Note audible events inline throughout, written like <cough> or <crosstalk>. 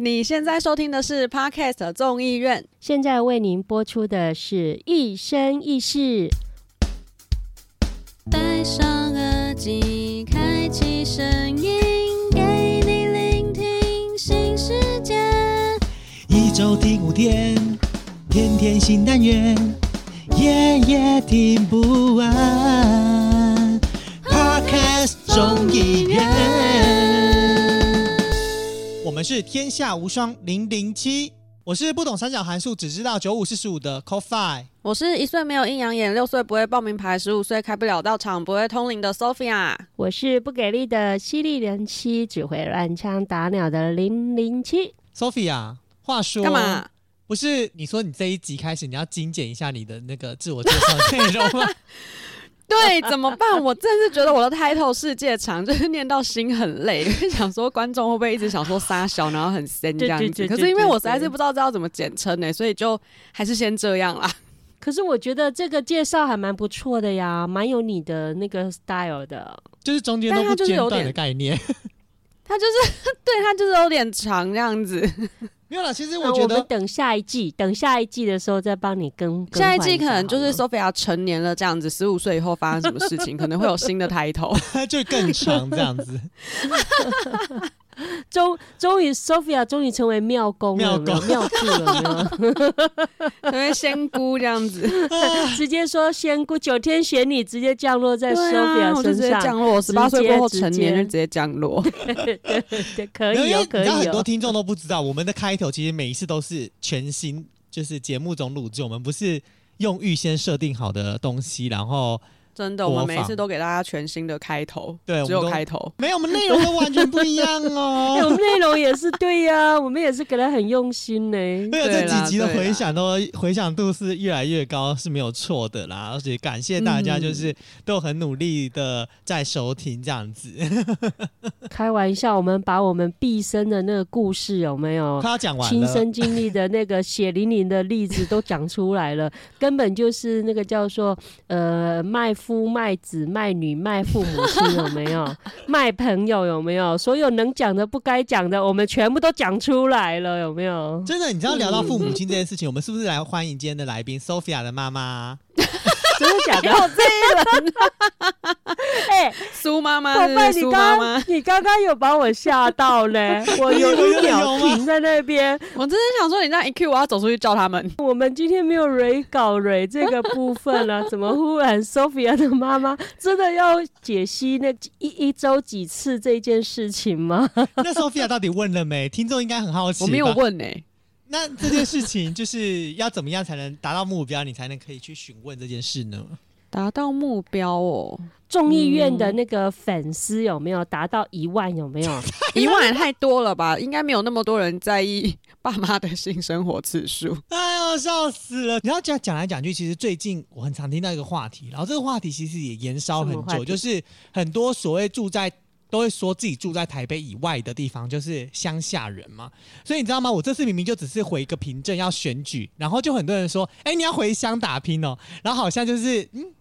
你现在收听的是 Podcast 众议院，现在为您播出的是一生一世。戴上耳机，开启声音，给你聆听新世界。一周听五天，天天新单元，夜夜听不完。们是天下无双零零七，我是不懂三角函数，只知道九五四十五的 CoFi。我是一岁没有阴阳眼，六岁不会报名牌，十五岁开不了道场，不会通灵的 Sophia。我是不给力的犀利人妻，只会乱枪打鸟的零零七。Sophia，话说干嘛？不是你说你这一集开始你要精简一下你的那个自我介绍内容吗？<laughs> 对，怎么办？我真是觉得我的 title 世界长，就是念到心很累，<laughs> 想说观众会不会一直想说撒小，然后很 <laughs> 深这样子。可是因为我实在是不知道这要怎么简称呢，所以就还是先这样啦。<laughs> 可是我觉得这个介绍还蛮不错的呀，蛮有你的那个 style 的。就是中间都不就是有点间断的概念。他就是对他就是有点长这样子。没有啦，其实那我觉得等下一季，等下一季的时候再帮你更。下一季可能就是 Sophia 成年了这样子，十五岁以后发生什么事情，可能会有新的 title。<laughs> 就更长这样子。<laughs> <laughs> 终终于 Sophia 终于成为庙公了，有没有庙庙祝了有没有？<laughs> 因为仙姑这样子，直接说仙姑九天玄女直接降落在，Sophia 身上，接降落，十八岁过后成年就直接降落。<laughs> 对，可以哦，没有因为可以哦很多哦。听众都不知道，我们的开头其实每一次都是全新，就是节目中录制，我们不是用预先设定好的东西，然后真的，我每次都给大家全新的开头，对只有开头。没有，我们内容都完全不一样 <laughs> 哎，我哦。们内容也是对呀、我们也是给他很用心呢。<laughs> 没有这几集的回响都回响度是越来越高，是没有错的啦。而且感谢大家，嗯就是都很努力的在收听这样子。<laughs> 开玩笑，我们把我们毕生的那个故事有没有他讲完，亲身经历的那个血淋淋的例子都讲出来了，根本就是那个叫做呃卖夫卖子卖女卖父母亲有没有？卖朋友有没有？所有能讲的不该讲的，我们全部都讲出来了，有没有？真的，你知道聊到父母亲这件事情，我们是不是来欢迎今天的来宾 Sophia 的妈妈？真的假的？<laughs> 有这一人，<laughs> 哎、苏妈妈宝贝，你刚你刚刚有把我吓到嘞，<laughs> 我有一秒停在那边。我真的想说，你这样一 Q，我要走出去叫他们。我们今天没有蕊稿蕊这个部分了，怎么忽然 Sophia 的妈妈真的要解析那一一周几次这件事情吗？那 Sophia 到底问了没？听众应该很好奇。我没有。问呢、那这件事情就是要怎么样才能达到目标，你才能可以去询问这件事呢？达到目标哦，众议院的那个粉丝有没有达到一万？有没有？<laughs> 一万也太多了吧？应该没有那么多人在意爸妈的性生活次数。哎呦，笑死了！然后讲讲来讲去，其实最近我很常听到一个话题，然后这个话题其实也延烧很久，就是很多所谓住在都会说自己住在台北以外的地方，就是乡下人嘛。所以你知道吗？我这次明明就只是回一个凭证要选举，然后就很多人说：“哎、你要回乡打拼哦。”然后好像就是嗯。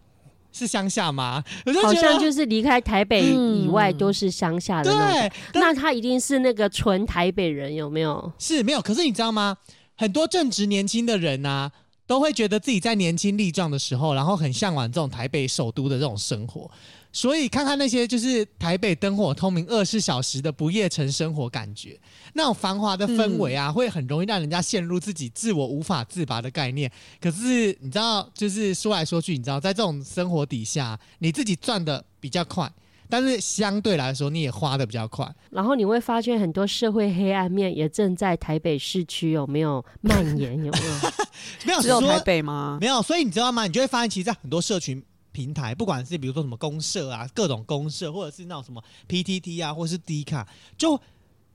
是乡下吗？我就好觉得像就是离开台北以外嗯都是乡下的那种。对，那他一定是那个纯台北人，有没有？是没有。可是你知道吗？很多正值年轻的人呐、都会觉得自己在年轻力壮的时候，然后很向往这种台北首都的这种生活。所以看看那些就是台北灯火通明二十四小时的不夜城生活，感觉那种繁华的氛围啊，会很容易让人家陷入自己自我无法自拔的概念。可是你知道，就是说来说去，你知道，在这种生活底下，你自己赚的比较快，但是相对来说你也花的比较快。然后你会发现很多社会黑暗面也正在台北市区有没有蔓延？有没有？<laughs> 没有只有台北吗？没有，所以你知道吗？你就会发现，其实，在很多社群平台，不管是比如说什么公社啊，各种公社，或者是那种什么 PTT 啊，或者是 D 卡，就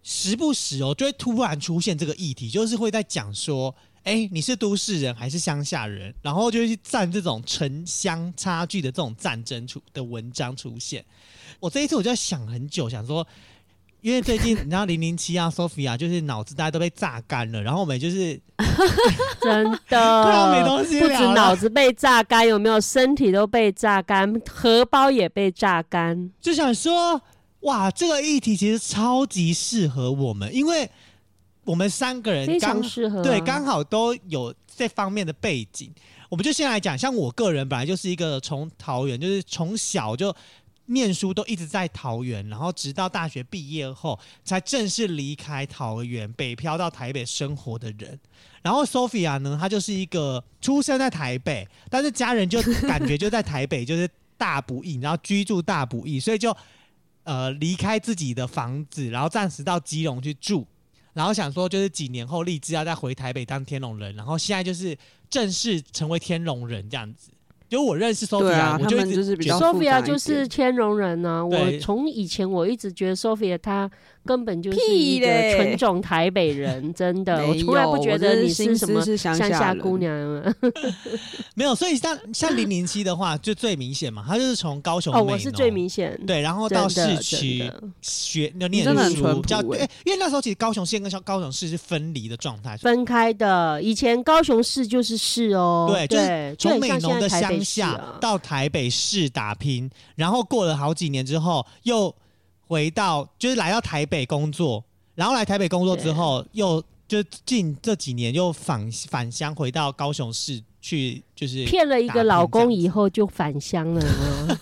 时不时哦，就会突然出现这个议题，就是会在讲说，哎，你是都市人还是乡下人？然后就会去战这种城乡差距的这种战争出的文章出现。我这一次我就在想很久，想说。因为最近你知道零零七啊，<laughs> Sophia 就是脑子大家都被榨干了，然后我们就是 <laughs> 真快要没的，<laughs> 东西不止聊了脑子被榨干，有没有身体都被榨干，荷包也被榨干。就想说，哇，这个议题其实超级适合我们，因为我们三个人非刚常适合啊、对刚好都有这方面的背景。我们就先来讲，像我个人本来就是一个从桃园，就是从小就念书都一直在桃园，然后直到大学毕业后才正式离开桃园，北漂到台北生活的人。然后 Sophia 呢，她就是一个出生在台北，但是家人就感觉就在台北，就是大不易，然后居住大不易，所以就呃离开自己的房子，然后暂时到基隆去住。然后想说，就是几年后立志要再回台北当天龙人，然后现在就是正式成为天龙人这样子。就我认识 Sophia，、对啊我就一直他们就是比觉得较复杂 Sophia 就是天龙人呢、我从以前我一直觉得 Sophia 她根本就是屁一个嘞纯种台北人，真的，我没从来不有觉得你是什么乡乡下姑娘啊。<laughs> 没有。所以像像零零七的话，就最明显嘛，他就是从高雄哦，美我是最明显，对，然后到市区学就念书，淳比较对欸，因为那时候其实高雄县跟高雄市是分离的状态，分开的。以前高雄市就是市哦，对，就是对，从美浓的乡下啊到台北市打拼，然后过了好几年之后，又回到就是来到台北工作，然后来台北工作之后，又就近这几年又返返乡回到高雄市去，就是骗了一打个老公以后就返乡了呢。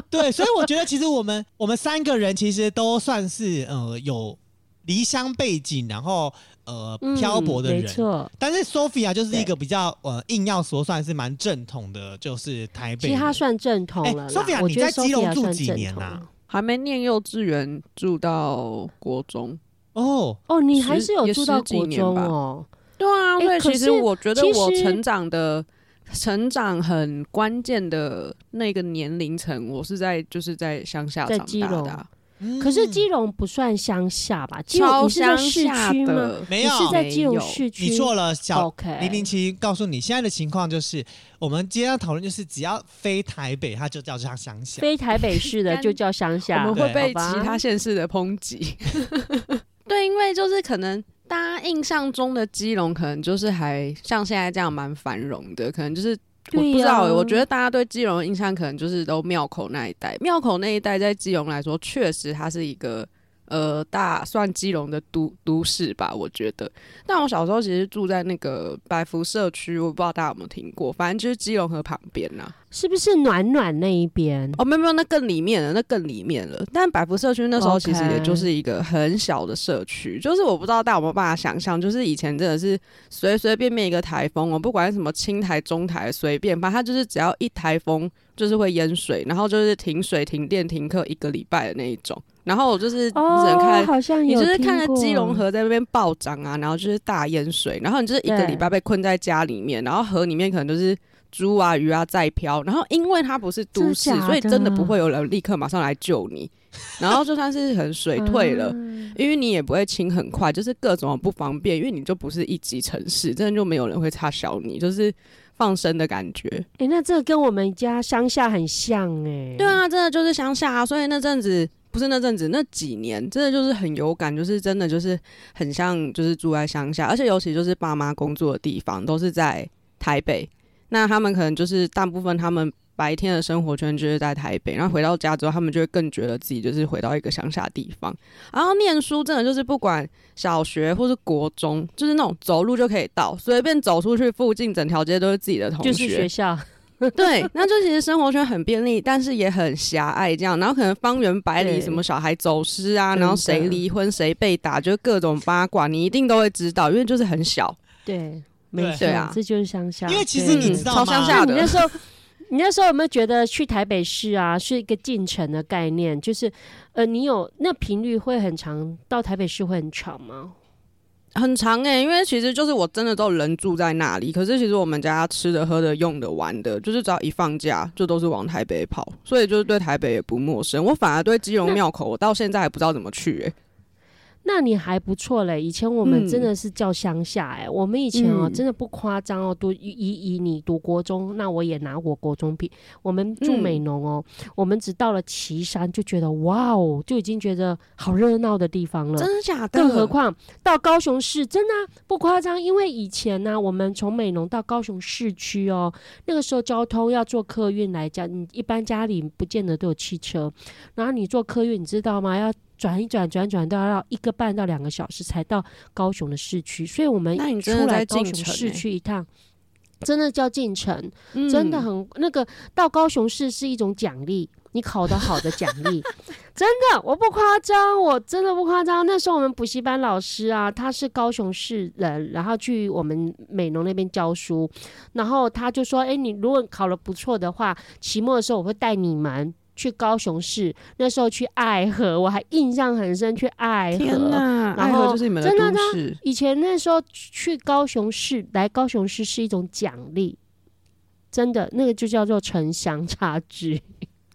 <laughs> 对，所以我觉得其实我们我们三个人其实都算是呃有离乡背景，然后呃嗯漂泊的人。没错。但是 Sophia 就是一对个比较呃硬要说算是蛮正统的，就是台北。其实他算正统哎了啦。Sophia，你在基隆住几年啊还没念幼稚园，住到国中。哦，哦，你还是有住到国年哦。对啊，所以其实我觉得我成长的成长很关键的那个年龄层，我是在就是在乡下在长大的啊、可是嗯基隆不算乡下吧？基隆超你是在市区吗？没有你是在基隆市区？你错了，小 OK，零零七告诉你，现在的情况就是，我们今天要讨论就是，只要非台北，它就叫乡乡下。非台北市的 <laughs> 就叫乡下 <laughs> 我。们会被其他县市的抨击。<laughs> 对，因为就是可能大家印象中的基隆，可能就是还像现在这样蛮繁荣的，可能就是。我不知道欸、我觉得大家对基隆的印象可能就是都庙口那一带。庙口那一带在基隆来说，确实它是一个呃大算基隆的都都市吧，我觉得。但我小时候其实住在那个百福社区，我不知道大家有没有听过，反正就是基隆河旁边呐、是不是暖暖那一边？哦，没有没有，那更里面了，那更里面了。但百福社区那时候其实也就是一个很小的社区就是我不知道大家有没有办法想象，就是以前真的是随随便便一个台风哦，不管什么青台、中台，随便，反正它就是只要一台风就是会淹水，然后就是停水、停电、停课一个礼拜的那一种。然后我就是你只能看哦，好像你就是看着基隆河在那边暴涨啊，然后就是大淹水，然后你就是一个对礼拜被困在家里面，然后河里面可能就是猪啊鱼啊在漂，然后因为它不是都市所以真的不会有人立刻马上来救你，<laughs> 然后就算是很水退了。嗯。因为你也不会清很快，就是各种不方便，因为你就不是一级城市，真的就没有人会插小你，就是放生的感觉。哎、那这个跟我们家乡下很像哎、对，啊，真的就是乡下啊，所以那阵子不是那阵子，那几年真的就是很有感，就是真的就是很像就是住在乡下，而且尤其就是爸妈工作的地方都是在台北，那他们可能就是大部分他们白天的生活圈就是在台北，然后回到家之后，他们就会更觉得自己就是回到一个乡下地方，然后念书真的就是不管小学或是国中，就是那种走路就可以到，随便走出去附近整条街都是自己的同学，就是学校，<laughs> 对，那就其实生活圈很便利，但是也很狭隘，这样。然后可能方圆百里，什么小孩走失啊，然后谁离婚、谁被打，就各种八卦，你一定都会知道，因为就是很小。对，没对错，啊这就是乡下。因为其实你知道吗？超乡下的那你那时候，你那时候有没有觉得去台北市啊是一个进城的概念？就是，呃，你有那频率会很长，到台北市会很长吗？很长哎、因为其实就是我真的都人住在那里，可是其实我们家吃的、喝的、用的、玩的，就是只要一放假就都是往台北跑，所以就是对台北也不陌生。我反而对基隆庙口，我到现在还不知道怎么去哎、那你还不错嘞。以前我们嗯真的是叫乡下哎、我们以前哦、嗯真的不夸张哦，读以以以你读国中，那我也拿我国中比。我们住嗯美浓哦，我们只到了岐山就觉得哇哦，就已经觉得好热闹的地方了。真的假的？更何况到高雄市，真的啊、不夸张，因为以前呢、我们从美浓到高雄市区哦，那个时候交通要坐客运来讲，你一般家里不见得都有汽车，然后你坐客运，你知道吗？要转一转转转都要要一个半到两个小时才到高雄的市区，所以我们出来高雄市进城欸区一趟。真的叫进城，嗯真的很那个到高雄市是一种奖励，你考得好的奖励，<laughs> 真的我不夸张，我真的不夸张。那时候我们补习班老师啊，他是高雄市人，然后去我们美农那边教书，然后他就说：“哎、你如果考得不错的话，期末的时候我会带你们。”去高雄市，那时候去爱河，我还印象很深。去爱天河，哪，然后就是你们的真的都市，以前那时候去高雄市，来高雄市是一种奖励，真的，那个就叫做城乡差距。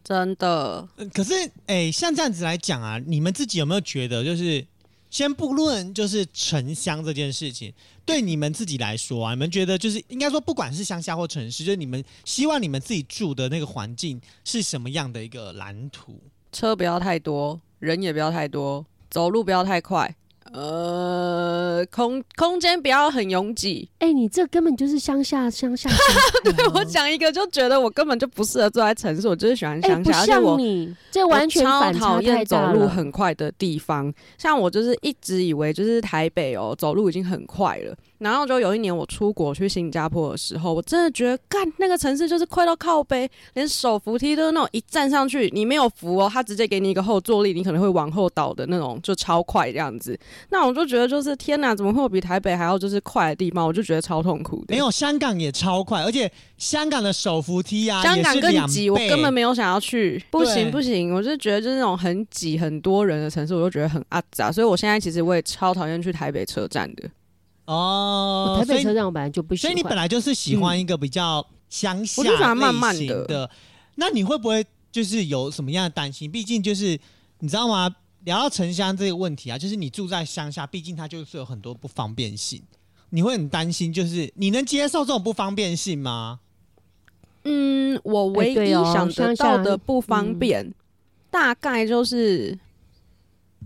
真的。呃可是，哎、像这样子来讲啊，你们自己有没有觉得，就是先不论就是城乡这件事情，对你们自己来说啊，你们觉得就是应该说，不管是乡下或城市，就是你们希望你们自己住的那个环境是什么样的一个蓝图？车不要太多，人也不要太多，走路不要太快，呃，空空间不要很拥挤。哎、你这根本就是乡下乡下。<laughs> 对我，讲一个，就觉得我根本就不适合坐在城市，我就是喜欢乡下，像你，这完全超反差讨厌走太大了。路很快的地方。像我就是一直以为就是台北哦，走路已经很快了。然后就有一年我出国去新加坡的时候，我真的觉得干那个城市就是快到靠背，连手扶梯都是那种一站上去你没有扶哦，他直接给你一个后坐力，你可能会往后倒的那种，就超快这样子。那我就觉得就是天哪，怎么会有比台北还要就是快的地方？我就觉得超痛苦的。没有，香港也超快，而且香港的手扶梯啊，香港更挤，我根本没有想要去。不行不行，我就觉得就是那种很挤很多人的城市，我就觉得很阿杂。所以我现在其实我也超讨厌去台北车站的。哦。台北车站我本来就不喜欢。所以你本来就是喜欢一个比较乡下我就喜欢慢类慢的，那你会不会就是有什么样的担心？毕竟就是你知道吗？聊到城乡这个问题啊，就是你住在乡下，毕竟它就是有很多不方便性，你会很担心，就是你能接受这种不方便性吗？嗯，我唯一想得乡到的不方嗯便，大概就是。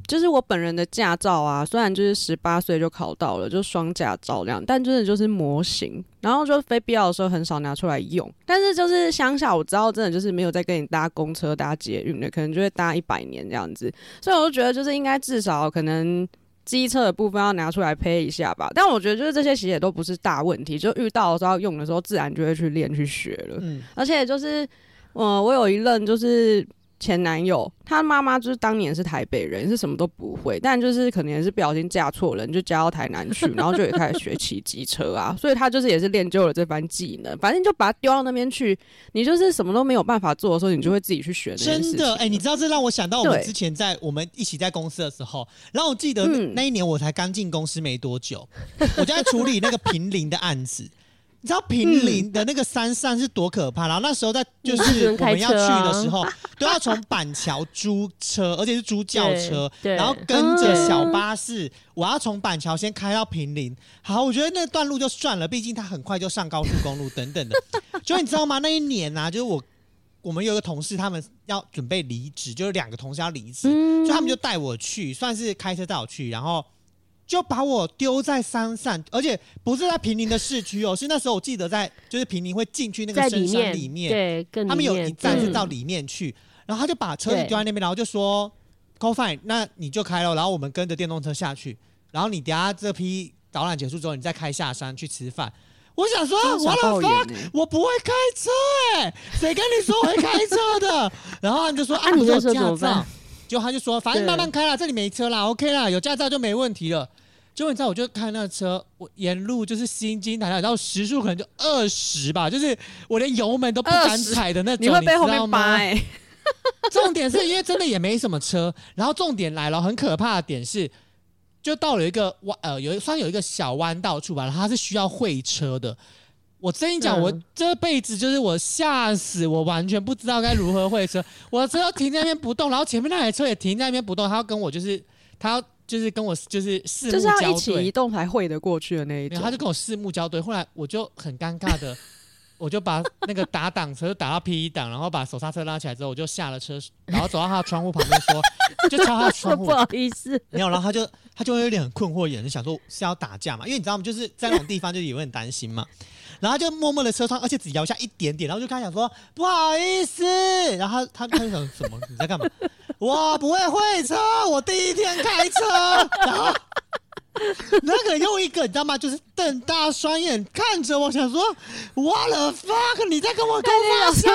就是我本人的驾照啊，虽然就是十八岁就考到了，就双驾照这样，但真的就是模型，然后就非必要的时候很少拿出来用。但是就是乡下，我知道真的就是没有在跟你搭公车、搭捷运的，可能就会搭一百年这样子，所以我就觉得就是应该至少可能机车的部分要拿出来配一下吧。但我觉得就是这些其实也都不是大问题，就遇到的时候要用的时候，自然就会去练去学了。嗯，而且就是，呃，我有一任就是前男友，他妈妈就是当年是台北人，是什么都不会，但就是可能也是不小心嫁错人，就嫁到台南去，<laughs> 然后就也开始学骑机车啊，所以他就是也是练就了这番技能。反正就把他丢到那边去，你就是什么都没有办法做的时候，你就会自己去学。真的，哎、你知道这让我想到我们之前在我们一起在公司的时候，然后我记得那一年我才刚进公司没多久，我就在处理那个平林的案子。你知道平林的那个山上是多可怕？然后那时候在就是我们要去的时候，<laughs> 都要从板桥租车，而且是租轿车，然后跟着嗯小巴士，我要从板桥先开到平林。好，我觉得那段路就算了，毕竟它很快就上高速公路等等的。<laughs> 就你知道吗？那一年啊，就是我我们有一个同事，他们要准备离职，就是两个同事要离职，嗯所以他们就带我去，算是开车带我去，然后就把我丢在山上，而且不是在平林的市区哦，<laughs> 是那时候我记得在就是平林会进去那个深山面，里面，对，更他们有一站是到里面去，然后他就把车子丢在那边，然后就说 “Go fine”，那你就开了，然后我们跟着电动车下去，然后你等下这批导览结束之后，你再开下山去吃饭。我想说，我的傻爆眼 fuck，欸我不会开车哎、谁跟你说我会开车的？<laughs> 然后他就说啊，你有驾照就他就说反正对慢慢开啦，这里没车啦，OK 啦，有驾照就没问题了。结果你知道，我就开那个车，我沿路就是心惊胆战，然后时速可能就二十吧，就是我连油门都不敢踩的那种，你会被后面扒哎、<laughs> 重点是因为真的也没什么车，然后重点来了，很可怕的点是，就到了一个弯呃，有一算有一个小弯道处吧，然后它是需要会车的。我跟你讲，嗯我这辈子就是我吓死，我完全不知道该如何会车。我的车停在那边不动，然后前面那台车也停在那边不动，他要跟我就是他要就是跟我就是四目就是要交对一起移，动才会得过去的那一种然后他。就跟我四目交对，后来我就很尴尬的，我就把那个打挡车打到 P 一档，然后把手刹车拉起来之后，我就下了车，然后走到他的窗户旁边说，<laughs> 就敲他的窗户 <laughs> 不，好意思，没有，然后他就他就会有点很困惑眼，神想说是要打架嘛，因为你知道吗？就是在那种地方就也会很担心嘛。然后就默默的车窗，而且只摇下一点点，然后就开始想说不好意思，然后他他他就想什么？你在干嘛？我不会会车，我第一天开车，然后 <laughs> 那个又一个你知道吗？就是瞪大双眼看着我，想说 What the fuck？你在跟我开玩笑？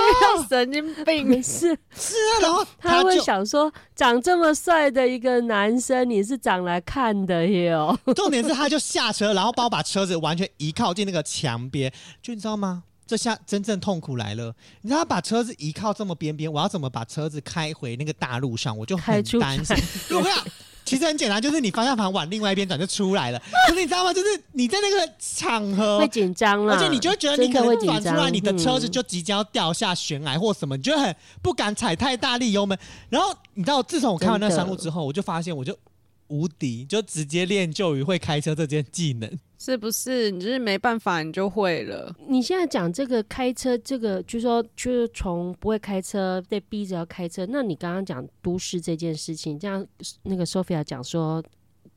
神经病没！事，是啊，然后他会就想说，长这么帅的一个男生，你是长来看的哟。重点是他就下车，然后帮我把车子完全移靠近那个墙边，就你知道吗？这下真正痛苦来了，你知道他把车子移靠这么边边，我要怎么把车子开回那个大路上？我就很担心。如果其实很简单，就是你方向盘往另外一边转就出来了。<laughs> 可是你知道吗？就是你在那个场合会，紧张了，而且你就会觉得你可能会转出来，你的车子嗯就即将要掉下悬崖或什么，你就会很不敢踩太大力油门。然后你知道，自从我看完那山路之后，我就发现我就无敌，就直接练就于会开车这件技能。是不是？你就是没办法，你就会了。你现在讲这个开车，这个就是说，就是从不会开车被逼着要开车。那你刚刚讲都市这件事情，这样那个 Sophia 讲说，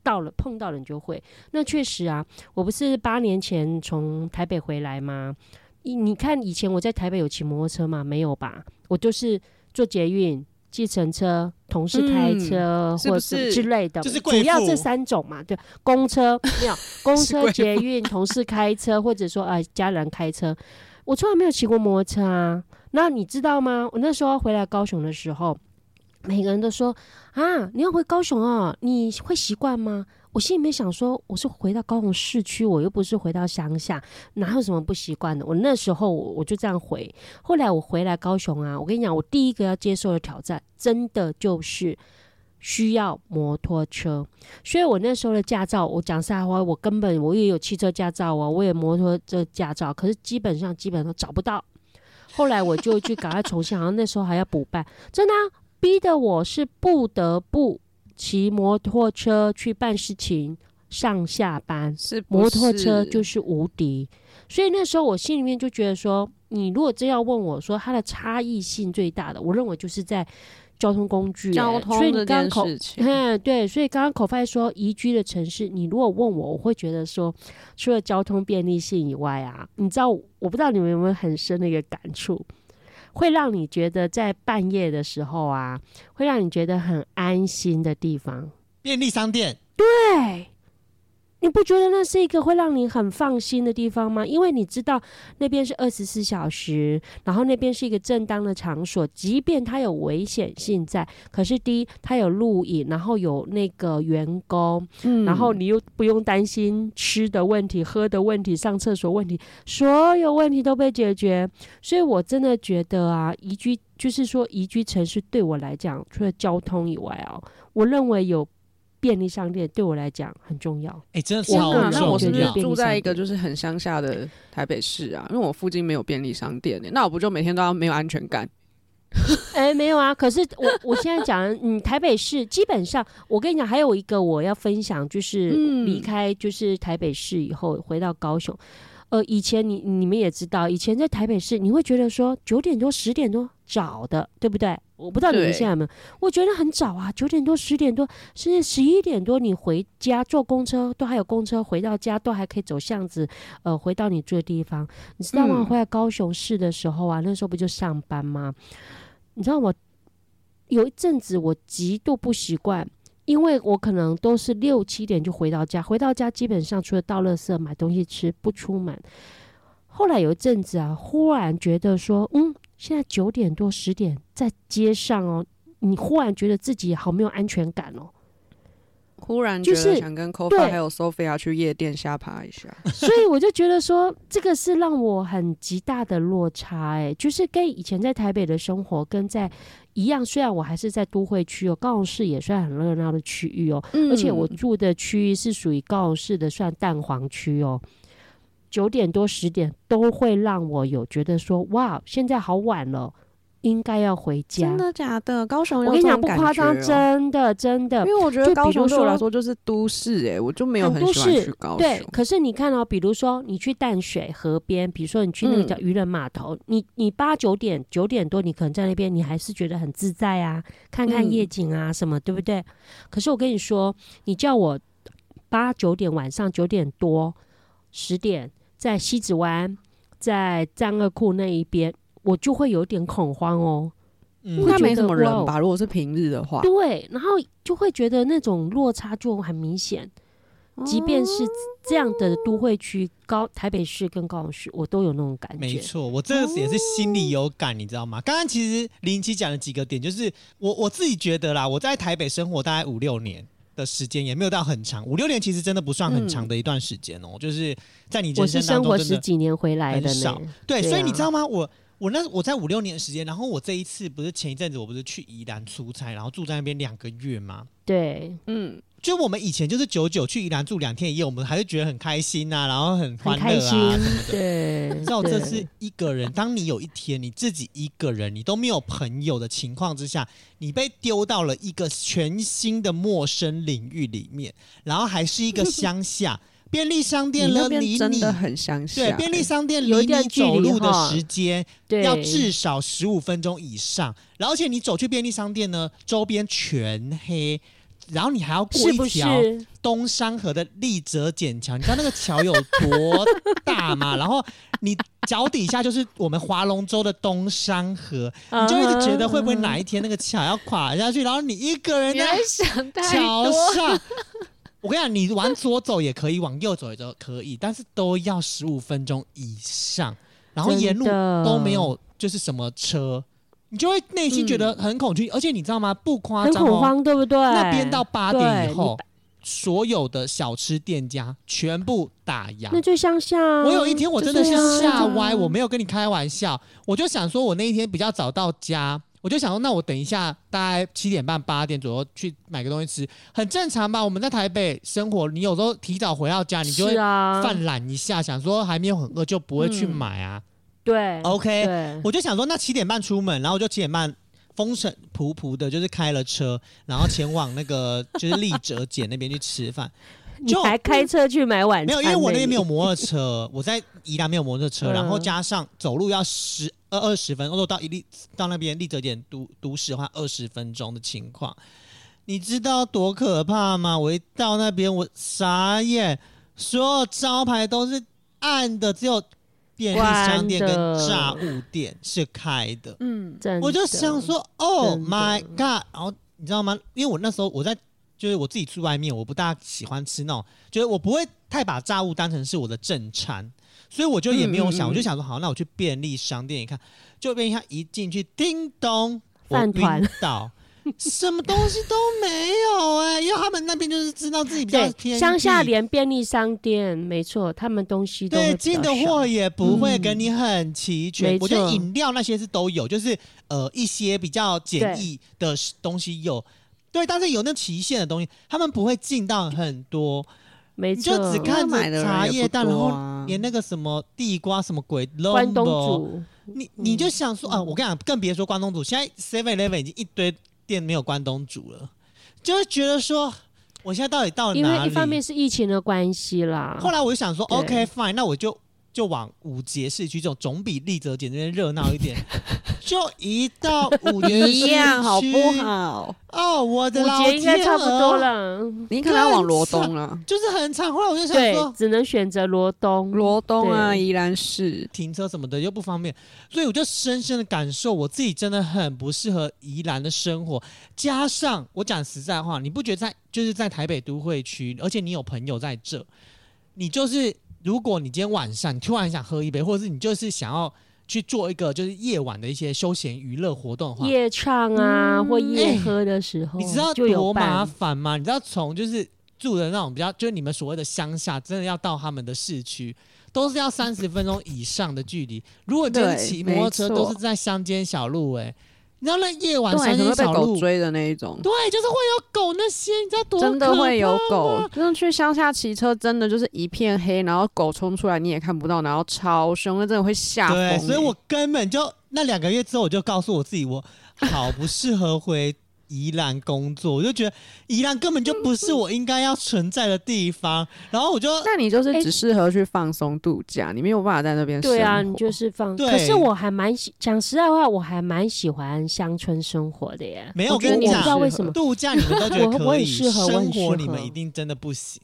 到了碰到了你就会。那确实啊，我不是八年前从台北回来吗？你你看以前我在台北有骑摩托车吗？没有吧？我就是坐捷运、计程车、同事开车、嗯或是之类的，就是主要这三种嘛。对，公车 <laughs> 没有，公车、捷运、同事开车，或者说呃家人开车。我从来没有骑过摩托车啊。那你知道吗？我那时候回来高雄的时候，每个人都说啊，你要回高雄哦，你会习惯吗？我心里面想说，我是回到高雄市区，我又不是回到乡下，哪有什么不习惯的？我那时候我我就这样回。后来我回来高雄啊，我跟你讲，我第一个要接受的挑战，真的就是需要摩托车。所以我那时候的驾照，我讲实话，我根本我也有汽车驾照啊，我也摩托车驾照，可是基本上基本上找不到。后来我就去赶快重新，好像那时候还要补办，真的、逼得我是不得不骑摩托车去办事情、上下班。摩托车就是无敌，所以那时候我心里面就觉得说，你如果真要问我说它的差异性最大的，我认为就是在交通工具、交欸所以通这件你刚刚口。嗯，对，所以刚刚口发说宜居的城市，你如果问我，我会觉得说，除了交通便利性以外啊，你知道，我不知道你们有没有很深的一个感触，会让你觉得在半夜的时候啊，会让你觉得很安心的地方。便利商店，对，你不觉得那是一个会让你很放心的地方吗？因为你知道那边是二十四小时，然后那边是一个正当的场所，即便它有危险性在，可是第一，它有录影，然后有那个员工，嗯然后你又不用担心吃的问题、喝的问题、上厕所问题，所有问题都被解决。所以我真的觉得啊，宜居就是说宜居城市对我来讲，除了交通以外啊，我认为有便利商店对我来讲很重要。哎、真的我超那我是不是。住在一个就是很乡下的台北市啊？因为我附近没有便利商店、欸，那我不就每天都要没有安全感？<laughs> 哎，没有啊，可是我我现在讲，嗯，台北市基本上，我跟你讲，还有一个我要分享，就是嗯离开就是台北市以后回到高雄。呃，以前你你们也知道，以前在台北市，你会觉得说九点多、十点多早的，对不对？我不知道你们现在有没有，我觉得很早啊，九点多、十点多，甚至十一点多，你回家坐公车都还有公车，回到家都还可以走巷子，呃，回到你住的地方。你知道吗？嗯回来高雄市的时候啊，那时候不就上班吗？你知道我有一阵子我极度不习惯，因为我可能都是六七点就回到家，回到家基本上除了倒垃圾、买东西吃，不出门。后来有一阵子啊，忽然觉得说，嗯，现在九点多十点在街上哦，你忽然觉得自己好没有安全感哦。忽然觉就是得想跟 Kofa 对还有 Sophia 去夜店瞎爬一下。<laughs> 所以我就觉得说，这个是让我很极大的落差、哎，就是跟以前在台北的生活跟在一样，虽然我还是在都会区哦，高雄市也算很热闹的区域哦，而且我住的区域是属于高雄市的算蛋黄区哦。九点多十点都会让我有觉得说，哇，现在好晚了，应该要回家真。的假的？高雄有我跟你讲，不夸张，真的真的因。为我觉得高雄对我来说说就是都市、欸，我就没有很喜欢市去高对，。可是你看哦，比如说你去淡水河边，比如说你去那个嗯叫渔人码头，你你八九点九点多，你可能在那边，你还是觉得很自在啊，看看嗯夜景啊什么，对不对？可是我跟你说，你叫我八九点晚上九点多十点在西子湾，在战二库那一边，我就会有点恐慌哦。嗯应该没什么人吧？如果是平日的话，对，然后就会觉得那种落差就很明显。即便是这样的都会区，高台北市跟高雄市，我都有那种感觉。没错，我这个也是心里有感，你知道吗？刚刚其实林奇讲了几个点，就是我我自己觉得啦，我在台北生活大概五六年的时间，也没有到很长，五六年其实真的不算很长的一段时间哦、就是在你我是人生活中真的十几年回来的很少呢。对，对所以你啊知道吗？我我那我在五六年的时间，然后我这一次不是前一阵子我不是去宜兰出差，然后住在那边两个月吗？对，嗯，就我们以前就是九九去宜兰住两天一夜，我们还是觉得很开心呐、然后很欢乐啊什么，的。对，<laughs> 道这是一个人，当你有一天你自己一个人，你都没有朋友的情况之下，你被丢到了一个全新的陌生领域里面，然后还是一个乡下便利商店你那了，离你真的很乡下、对便利商店有离你走路的哈时间，要至少十五分钟以上，而且你走去便利商店呢，周边全黑。然后你还要过一条？东山河的立泽剪桥，你知道那个桥有多大吗？<laughs> 然后你脚底下就是我们划龙舟的东山河，你就一直觉得会不会哪一天那个桥要垮下去，然后你一个人在桥上。我跟你讲，你往左走也可以，往右走也都可以，但是都要十五分钟以上，然后沿路都没有就是什么车，你就会内心觉得很恐惧。而且你知道吗？不夸很张哦，恐慌，对不对？那边到八点以对后，所有的小吃店家全部打烊那。就乡下啊。我有一天我真的是就是吓歪，啊我没有跟你开玩笑，我就想说，我那一天比较早到家，我就想说，那我等一下大概七点半八点左右去买个东西吃，很正常吧？我们在台北生活，你有时候提早回到家，你就会是啊，犯懒一下，想说还没有很饿就不会去嗯买啊。对 OK，对，我就想说，那七点半出门，然后我就七点半风尘仆仆的，就是开了车，然后前往那个就是立泽姐那边去吃饭。<laughs> 你就还开车去买晚餐？没有，因为我那边没有摩托车，我在宜兰没有摩托车，嗯 <laughs> 然后加上走路要十二二十分钟，如果到一立到那边立泽点都都市的话，二十分钟的情况，你知道多可怕吗？我一到那边，我傻眼，所有招牌都是暗的，只有便利商店跟炸物店是开的。嗯，我就想说，Oh my god！然后你知道吗？因为我那时候我在，就是我自己住外面，我不大喜欢吃那种，就是我不会太把炸物当成是我的正餐，所以我就也没有想，嗯嗯嗯我就想说，好，那我去便利商店一看，就便利商一进去，叮咚，我晕倒。<laughs> 什么东西都没有哎、因为他们那边就是知道自己比较偏乡下连便利商店，没错，他们东西都对，进的货也不会嗯给你很齐全。没我觉得饮料那些是都有，就是呃一些比较简易的东西有，对，但是有那期限的东西，他们不会进到很多，没错。就，只看着茶叶蛋，然后连那个什么地瓜什么鬼关东煮。你你就想说啊，我跟你讲，更别说关东煮，现在 Seven Eleven 已经一堆店没有关东煮了，就是觉得说，我现在到底到因哪里？因为一方面是疫情的关系啦，后来我就想说，OK fine，那我就就往五节市区这种总比立泽姐那边热闹一点，<laughs> 就一到五节市一样好不？好？哦，我的五老节应该天差不多，了。你可能要往罗东了，<laughs> 就是很长。后来我就想对说，，只能选择罗东。罗东啊，宜兰市。停车什么的又不方便，所以我就深深的感受我自己真的很不适合宜兰的生活。加上我讲实在话，你不觉得在就是在台北都会区，而且你有朋友在这，你就是如果你今天晚上你突然想喝一杯，或者是你就是想要去做一个就是夜晚的一些休闲娱乐活动的话，夜唱啊，嗯或夜哎喝的时候，你知道多麻。烦吗？你知道从就是住的那种比较，就是你们所谓的乡下，真的要到他们的市区，都是要三十分钟以上的距离。如果真的骑摩托车，都是在乡间小路、哎，你知道那夜晚可能会被间小路，狗追的那一种，对，就是会有狗那些，你知道多真的会有狗吗。就是去乡下骑车，真的就是一片黑，然后狗冲出来你也看不到，然后超凶，那真的会吓疯欸。对，所以我根本就那两个月之后，我就告诉我自己，我好不适合回宜兰工作，我就觉得宜兰根本就不是我应该要存在的地方。然后我就那你就是哎只适合去放松度假，你没有办法在那边。对啊，你就是放。对可是我还蛮喜，讲实在话，我还蛮喜欢乡村生活的耶。没有我跟你讲知道为什么。度假你们都觉得我我可以，<laughs> 很适合我生活你们一定真的不行。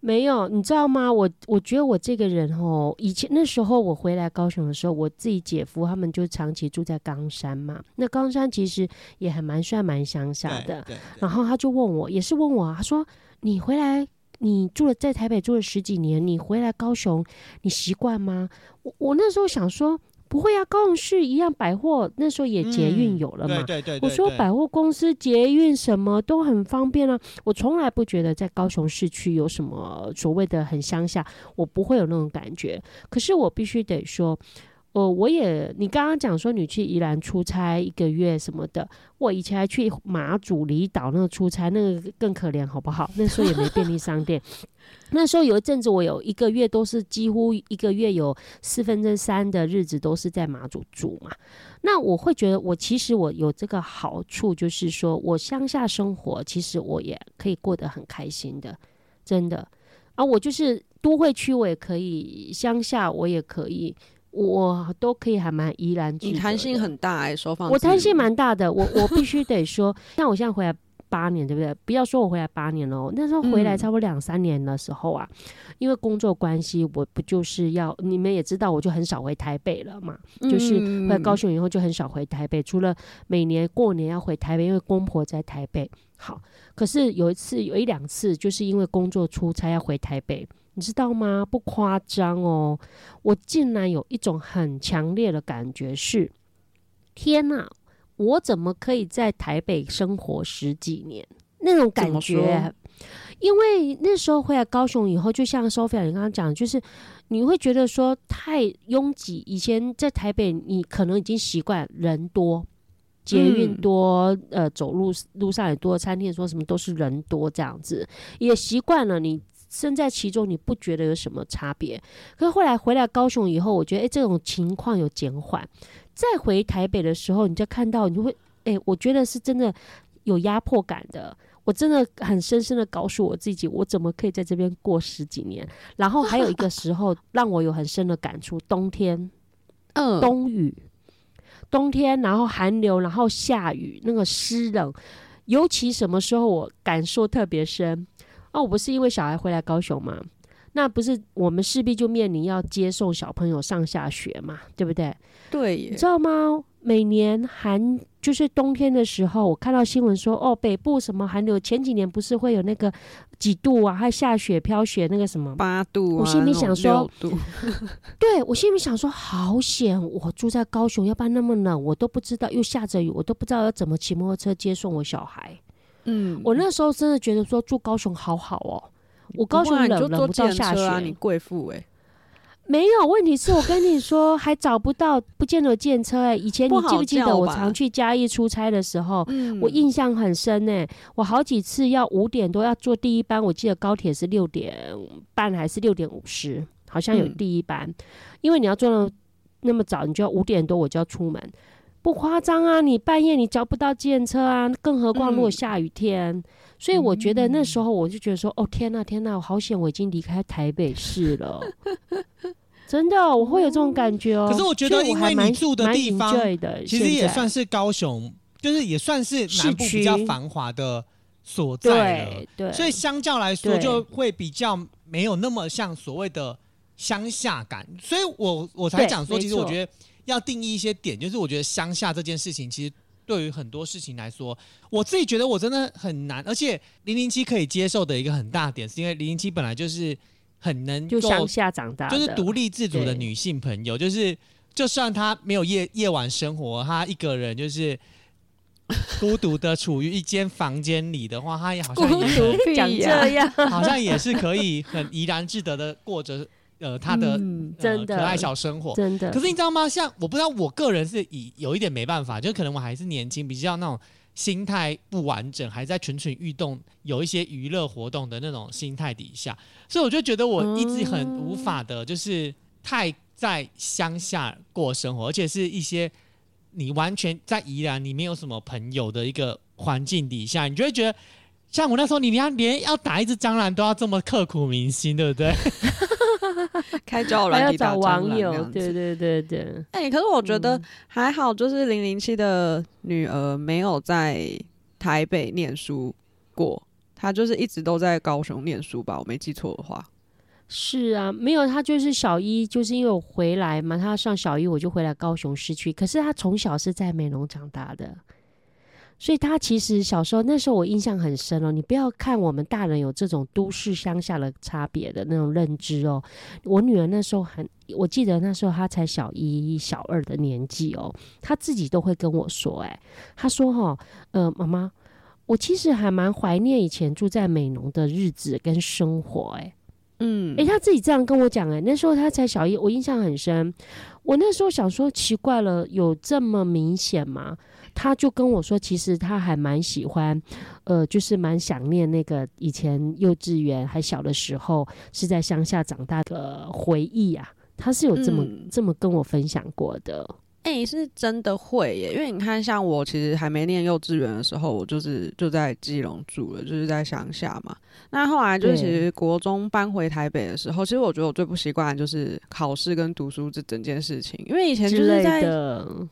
没有，你知道吗？我我觉得我这个人哦，以前那时候我回来高雄的时候，我自己姐夫他们就长期住在冈山嘛。那冈山其实也还蛮算蛮乡下的。然后他就问我，也是问我，他说：“你回来，你住了在台北住了十几年，你回来高雄，你习惯吗？”我我那时候想说。不会啊，高雄市一样百货那时候也捷运有了嘛？对对我说百货公司捷运什么都很方便啊，我从来不觉得在高雄市区有什么所谓的很乡下，我不会有那种感觉。可是我必须得说。哦，我也，你刚刚讲说你去宜兰出差一个月什么的，我以前还去马祖离岛那个出差，那个更可怜，好不好？那时候也没便利商店，<laughs> 那时候有一阵子，我有一个月都是几乎一个月有四分之三的日子都是在马祖住嘛。那我会觉得，我其实我有这个好处，就是说我乡下生活，其实我也可以过得很开心的，真的。啊，我就是都会区，我也可以；乡下我也可以。我都可以还蛮怡然自得，你弹性很大哎，收放我弹性蛮大的，我我必须得 <laughs> 说，像我现在回来八年，对不对？不要说我回来八年了，那时候回来差不多两三年的时候啊，因为工作关系，我不就是要你们也知道，我就很少回台北了嘛，就是回来高雄以后就很少回台北，除了每年过年要回台北，因为公婆在台北。好，可是有一次有一两次，就是因为工作出差要回台北。你知道吗？不夸张哦，我竟然有一种很强烈的感觉是：天哪，我怎么可以在台北生活十几年？那种感觉，因为那时候回来高雄以后，就像 Sophia 你刚刚讲，就是你会觉得说太拥挤。以前在台北，你可能已经习惯人多、捷运多，呃，走路路上也多，餐厅说什么都是人多这样子，也习惯了你。身在其中，你不觉得有什么差别？可是后来回来高雄以后，我觉得诶，这种情况有减缓。再回台北的时候，你就看到，你就会诶，我觉得是真的有压迫感的。我真的很深深的告诉我自己，我怎么可以在这边过十几年？然后还有一个时候让我有很深的感触：冬天，<laughs> 嗯，冬雨，冬天，然后寒流，然后下雨，那个湿冷，尤其什么时候我感受特别深？哦，我不是因为小孩回来高雄嘛？那不是我们势必就面临要接送小朋友上下学嘛？对不对？对，你知道吗？每年寒就是冬天的时候，我看到新闻说，哦，北部什么寒流，前几年不是会有那个几度啊，还下雪飘雪那个什么八度？我心里想说，度对我心里想说，好险！我住在高雄，要不然那么冷，我都不知道又下着雨，我都不知道要怎么骑摩托车接送我小孩。嗯，我那时候真的觉得说住高雄好好哦，我高雄冷冷不到下雪，你贵妇哎，没有问题是我跟你说还找不到，不见得见车哎。以前你记不记得我常去嘉义出差的时候，我印象很深哎，我好几次要五点多要坐第一班，我记得高铁是六点半还是六点五十，好像有第一班，因为你要坐那那么早，你就要五点多我就要出门。不夸张啊！你半夜你找不到电车啊，更何况如果下雨天。所以我觉得那时候我就觉得说，哦天呐天呐，我好险我已经离开台北市了，<laughs> 真的我会有这种感觉哦。可是我觉得，因为你住的地方其实也算是高雄，就是也算是南部比较繁华的所在了。对，所以相较来说就会比较没有那么像所谓的乡下感。所以我我才讲说，其实我觉得。要定义一些点，就是我觉得乡下这件事情，其实对于很多事情来说，我自己觉得我真的很难。而且零零七可以接受的一个很大点，是因为零零七本来就是很能就乡下长大，就是独立自主的女性朋友。就是就算她没有夜夜晚生活，她一个人就是孤独的处于一间房间里的话，她也好像也讲这样，好像也是可以很怡然自得的过着。呃，他的嗯真的可爱小生活，真的。可是你知道吗？像我不知道，我个人是以有一点没办法，就可能我还是年轻，比较那种心态不完整，还在蠢蠢欲动，有一些娱乐活动的那种心态底下，所以我就觉得我一直很无法的，就是太在乡下过生活，而且是一些你完全在宜兰，你没有什么朋友的一个环境底下，你就会觉得，像我那时候，你连连要打一只蟑螂都要这么刻苦铭心，对不对？<laughs> 开交软要找网友，对对对对。哎，可是我觉得还好，就是零零七的女儿没有在台北念书过，她就是一直都在高雄念书吧？我没记错的话。是啊，没有她就是小一，就是因为我回来嘛，他上小一我就回来高雄市区。可是她从小是在美浓长大的，所以他其实小时候那时候我印象很深哦。你不要看我们大人有这种都市乡下的差别的那种认知哦。我女儿那时候很，我记得那时候她才小一、小二的年纪哦，她自己都会跟我说：“哎，她说哈，呃，妈妈，我其实还蛮怀念以前住在美浓的日子跟生活。”哎。嗯，诶，他自己这样跟我讲，诶，那时候他才小一，我印象很深。我那时候想说，奇怪了，有这么明显吗？他就跟我说，其实他还蛮喜欢，呃，就是蛮想念那个以前幼稚园还小的时候，是在乡下长大的回忆啊。他是有这么这么跟我分享过的。哎，是真的会耶，因为你看，像我其实还没念幼稚园的时候，我就是就在基隆住了，就是在乡下嘛。那后来就是其实国中搬回台北的时候，其实我觉得我最不习惯的就是考试跟读书这整件事情，因为以前就是在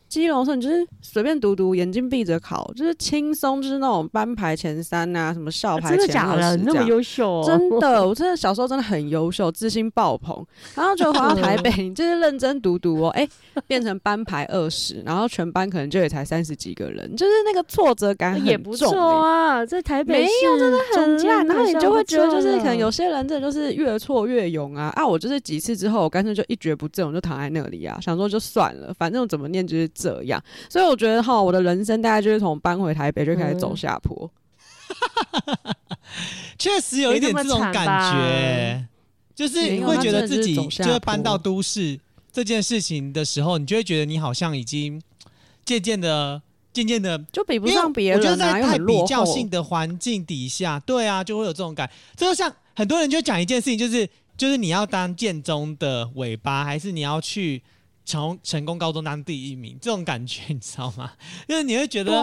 基隆时候，你就是随便读读，眼睛闭着考，就是轻松，就是那种班排前三啊，什么校排前二十，那么优秀，真的，<laughs> 我真的小时候真的很优秀，自信爆棚。然后就回到台北，你就是认真读读哦，哎，变成班排。二十，然后全班可能就也才三十几个人，就是那个挫折感也不错啊。在台北没有真的很烂，然后你就会觉得就是可能有些人真的就是越挫越勇啊啊！我就是几次之后，我干脆就一蹶不振，我就躺在那里啊，想说就算了，反正我怎么念就是这样。所以我觉得哈，我的人生大概就是从搬回台北就开始走下坡。<laughs> 确实有一点这种感觉，就是会觉得自己就会搬到都市。这件事情的时候，你就会觉得你好像已经 <tsk> 渐渐的、渐渐的就比不上别人，我觉得在太比较性的环境底下，对啊，就会有这种感。这就像很多人就讲一件事情，就是就是你要当建中的尾巴，还是你要去从成功高中当第一名？这种感觉你知道吗？因 <laughs> 为你会觉得，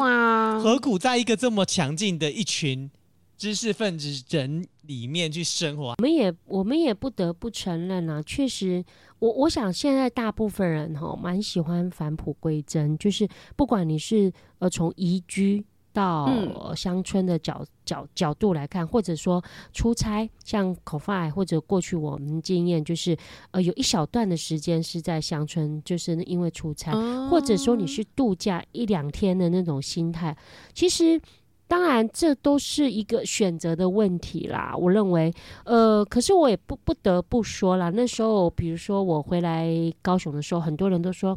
何苦在一个这么强劲的一群知识分子人里面去生活？我们也我们也不得不承认啊，确实。我我想现在大部分人哈蛮喜欢返璞归真，就是不管你是呃从移居到乡村的角角角度来看，或者说出差，像 CoFi 或者过去我们经验就是呃有一小段的时间是在乡村，就是因为出差，或者说你是度假一两天的那种心态，其实。当然，这都是一个选择的问题啦。我认为，呃，可是我也不不得不说啦。那时候，比如说我回来高雄的时候，很多人都说：“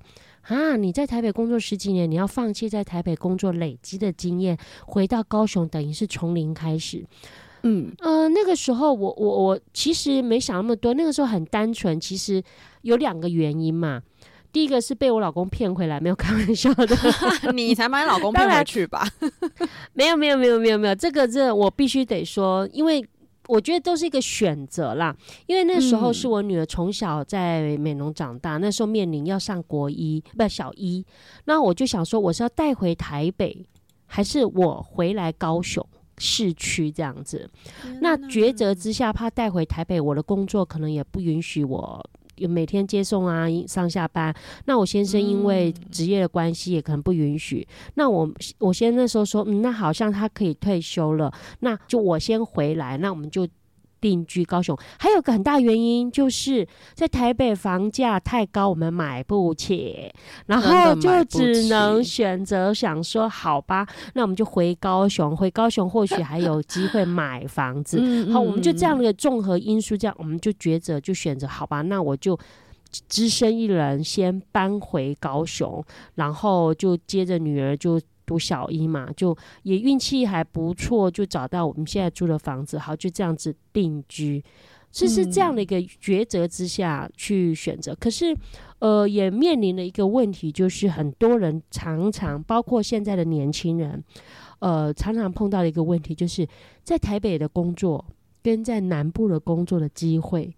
啊，你在台北工作十几年，你要放弃在台北工作累积的经验，回到高雄，等于是从零开始。”嗯呃，那个时候我我我其实没想那么多，那个时候很单纯。其实有两个原因嘛。第一个是被我老公骗回来，没有开玩笑的，<laughs> 你才把你老公骗回去吧？<laughs> 没有没有没有没有没有，这个这我必须得说，因为我觉得都是一个选择啦。因为那时候是我女儿从小在美浓长大，那时候面临要上国一不小一，那我就想说，我是要带回台北，还是我回来高雄市区这样子？那抉择之下，怕带回台北，我的工作可能也不允许我。有每天接送啊，上下班。那我先生因为职业的关系，也可能不允许。那我我先那时候说，嗯，那好像他可以退休了，那就我先回来。那我们就。定居高雄，还有个很大原因，就是在台北房价太高，我们买不起，然后就只能选择想说，好吧，那我们就回高雄，回高雄或许还有机会买房子。好，我们就这样的综合因素，这样我们就抉择，就选择好吧，那我就只身一人先搬回高雄，然后就接着女儿就。读小一嘛，就也运气还不错，就找到我们现在住的房子，好就这样子定居，这是这样的一个抉择之下去选择。可是，呃，也面临了一个问题，就是很多人常常，包括现在的年轻人，呃，常常碰到的一个问题，就是在台北的工作跟在南部的工作的机会，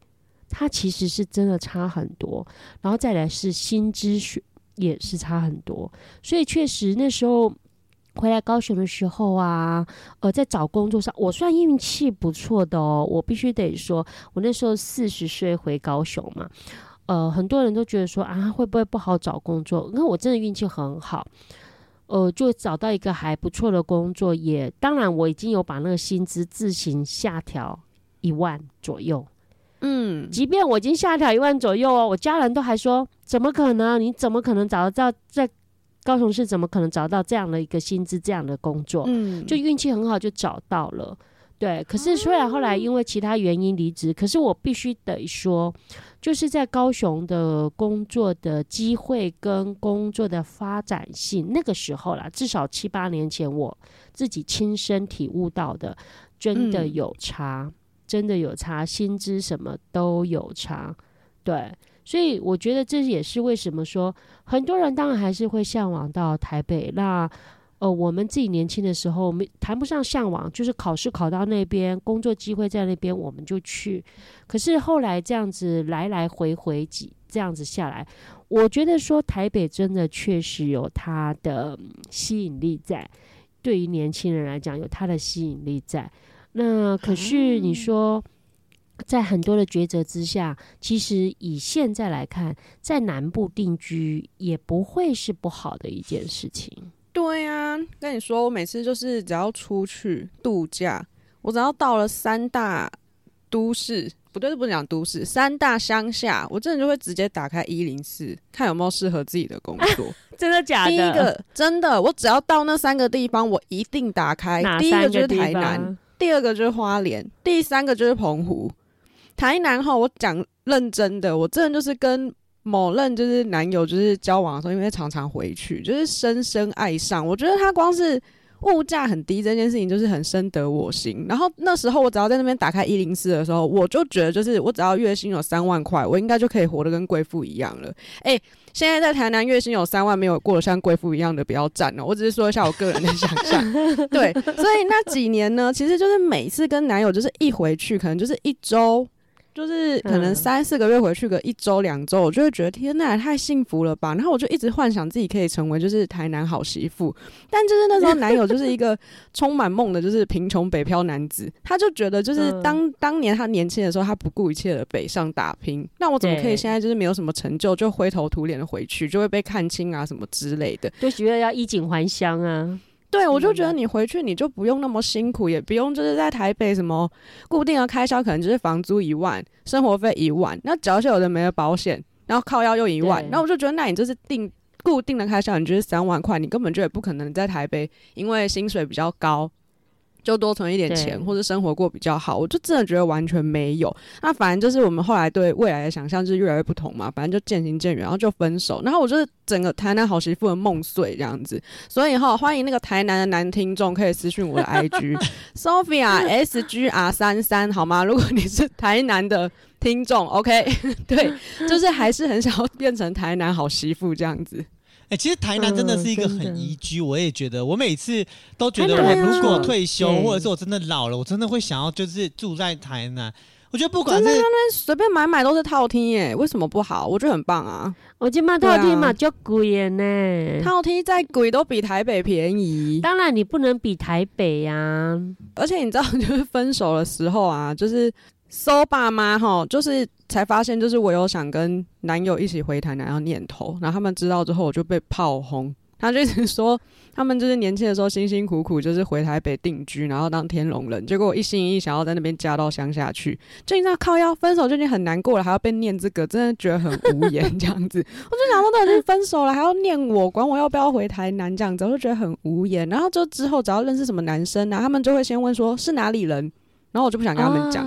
它其实是真的差很多。然后再来是薪资。也是差很多，所以确实那时候回来高雄的时候啊，呃，在找工作上，我算运气不错的哦。我必须得说，我那时候四十岁回高雄嘛，呃，很多人都觉得说啊，会不会不好找工作？因为我真的运气很好，呃，就找到一个还不错的工作，也当然我已经有把那个薪资自行下调一万左右。嗯，即便我已经下调一万左右哦，我家人都还说怎么可能？你怎么可能找得到在高雄市？怎么可能找到这样的一个薪资、这样的工作？嗯，就运气很好就找到了。对，可是虽然后来因为其他原因离职，可是我必须得说，就是在高雄的工作的机会跟工作的发展性，那个时候啦，至少七八年前我自己亲身体悟到的，真的嗯有差，真的有差，薪资什么都有差。对，所以我觉得这也是为什么说很多人当然还是会向往到台北。那呃，我们自己年轻的时候，没谈不上向往，就是考试考到那边，工作机会在那边，我们就去。可是后来这样子来来回回几这样子下来，我觉得说台北真的确实有它的嗯吸引力在，对于年轻人来讲有它的吸引力在。那可是你说，在很多的抉择之下，其实以现在来看，在南部定居也不会是不好的一件事情。对呀、跟你说，我每次就是只要出去度假，我只要到了三大都市，不对，不能讲都市，三大乡下，我真的就会直接打开一零四，看有没有适合自己的工作。真的假的？第一个真的，我只要到那三个地方，我一定打开。第一个就是台南，第二个就是花莲，第三个就是澎湖。台南哈，我讲认真的，我真的就是跟某任就是男友就是交往的时候，因为常常回去，就是深深爱上。我觉得他光是物价很低这件事情，就是很深得我心。然后那时候我只要在那边打开一零四的时候，我就觉得就是我只要月薪有三万块，我应该就可以活得跟贵妇一样了。哎、现在在台南月薪有三万，没有过得像贵妇一样的，不要赞哦。我只是说一下我个人的想象。<laughs> 对，所以那几年呢，其实就是每次跟男友就是一回去，可能就是一周。就是可能嗯三四个月回去个一周两周，我就会觉得天呐，太幸福了吧！然后我就一直幻想自己可以成为就是台南好媳妇，但就是那时候男友就是一个充满梦的，就是贫穷北漂男子，他就觉得就是嗯当、当年他年轻的时候，他不顾一切的北上打拼，那我怎么可以现在就是没有什么成就就灰头土脸的回去，就会被看清啊什么之类的？就觉得要衣锦还乡啊。对，我就觉得嗯你回去你就不用那么辛苦，也不用就是在台北什么固定的开销，可能就是房租一万，生活费一万，那缴一些有的没的保险，然后靠腰又一万对，那我就觉得那你就是定固定的开销，你就是三万块，你根本就也不可能在台北，因为薪水比较高。就多存一点钱，或者生活过比较好，我就真的觉得完全没有。那反正就是我们后来对未来的想象就是越来越不同嘛，反正就渐行渐远，然后就分手。然后我就是整个台南好媳妇的梦碎这样子。所以哈，欢迎那个台南的男听众可以私讯我的 IG <laughs> Sophia S G R 三三好吗？如果你是台南的听众，OK，<laughs> 对，就是还是很想要变成台南好媳妇这样子。哎、其实台南真的是一个很宜居，我也觉得，我每次都觉得，我如果啊退休对或者是我真的老了，我真的会想要就是住在台南。我觉得不管真的是那随便买买都是套厅耶，为什么不好？我觉得很棒啊！我今嘛对啊套厅嘛就贵耶呢。套厅再贵都比台北便宜，当然你不能比台北呀、而且你知道，就是分手的时候啊，就是搜爸妈哈，就是才发现，就是我有想跟男友一起回台南的念头，然后他们知道之后，我就被炮轰。他就一直说，他们就是年轻的时候辛辛苦苦，就是回台北定居，然后当天龙人。结果我一心一意想要在那边嫁到乡下去，就你知道靠腰分手就已经很难过了，还要被念这个，真的觉得很无言这样子。我就想说，都已经分手了，还要念我，管我要不要回台南这样子，我就觉得很无言。然后就之后只要认识什么男生啊，他们就会先问说是哪里人，然后我就不想跟他们讲，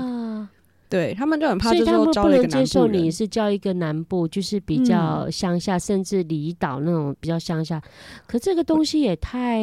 对他们就很怕，所以他们不能接受你。是叫一个南部，就是比较乡下，甚至离岛那种比较乡下。可这个东西也太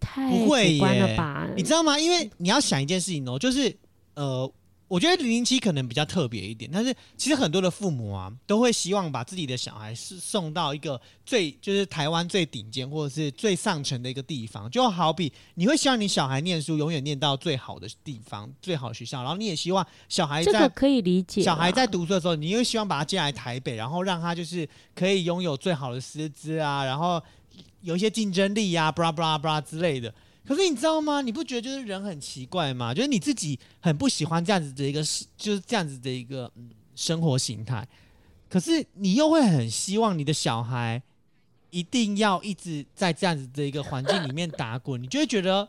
太不会主观了吧？你知道吗？因为你要想一件事情哦，就是呃，我觉得零零七可能比较特别一点，但是其实很多的父母啊，都会希望把自己的小孩是送到一个最就是台湾最顶尖或者是最上层的一个地方，就好比你会希望你小孩念书永远念到最好的地方、最好的学校，然后你也希望小孩在这个可以理解。小孩在读书的时候，你又希望把他接来台北，然后让他就是可以拥有最好的师资啊，然后有一些竞争力啊，布拉布拉布拉之类的。可是你知道吗？你不觉得就是人很奇怪吗？就是你自己很不喜欢这样子的一个，就是这样子的一个嗯生活形态，可是你又会很希望你的小孩一定要一直在这样子的一个环境里面打滚，你就会觉得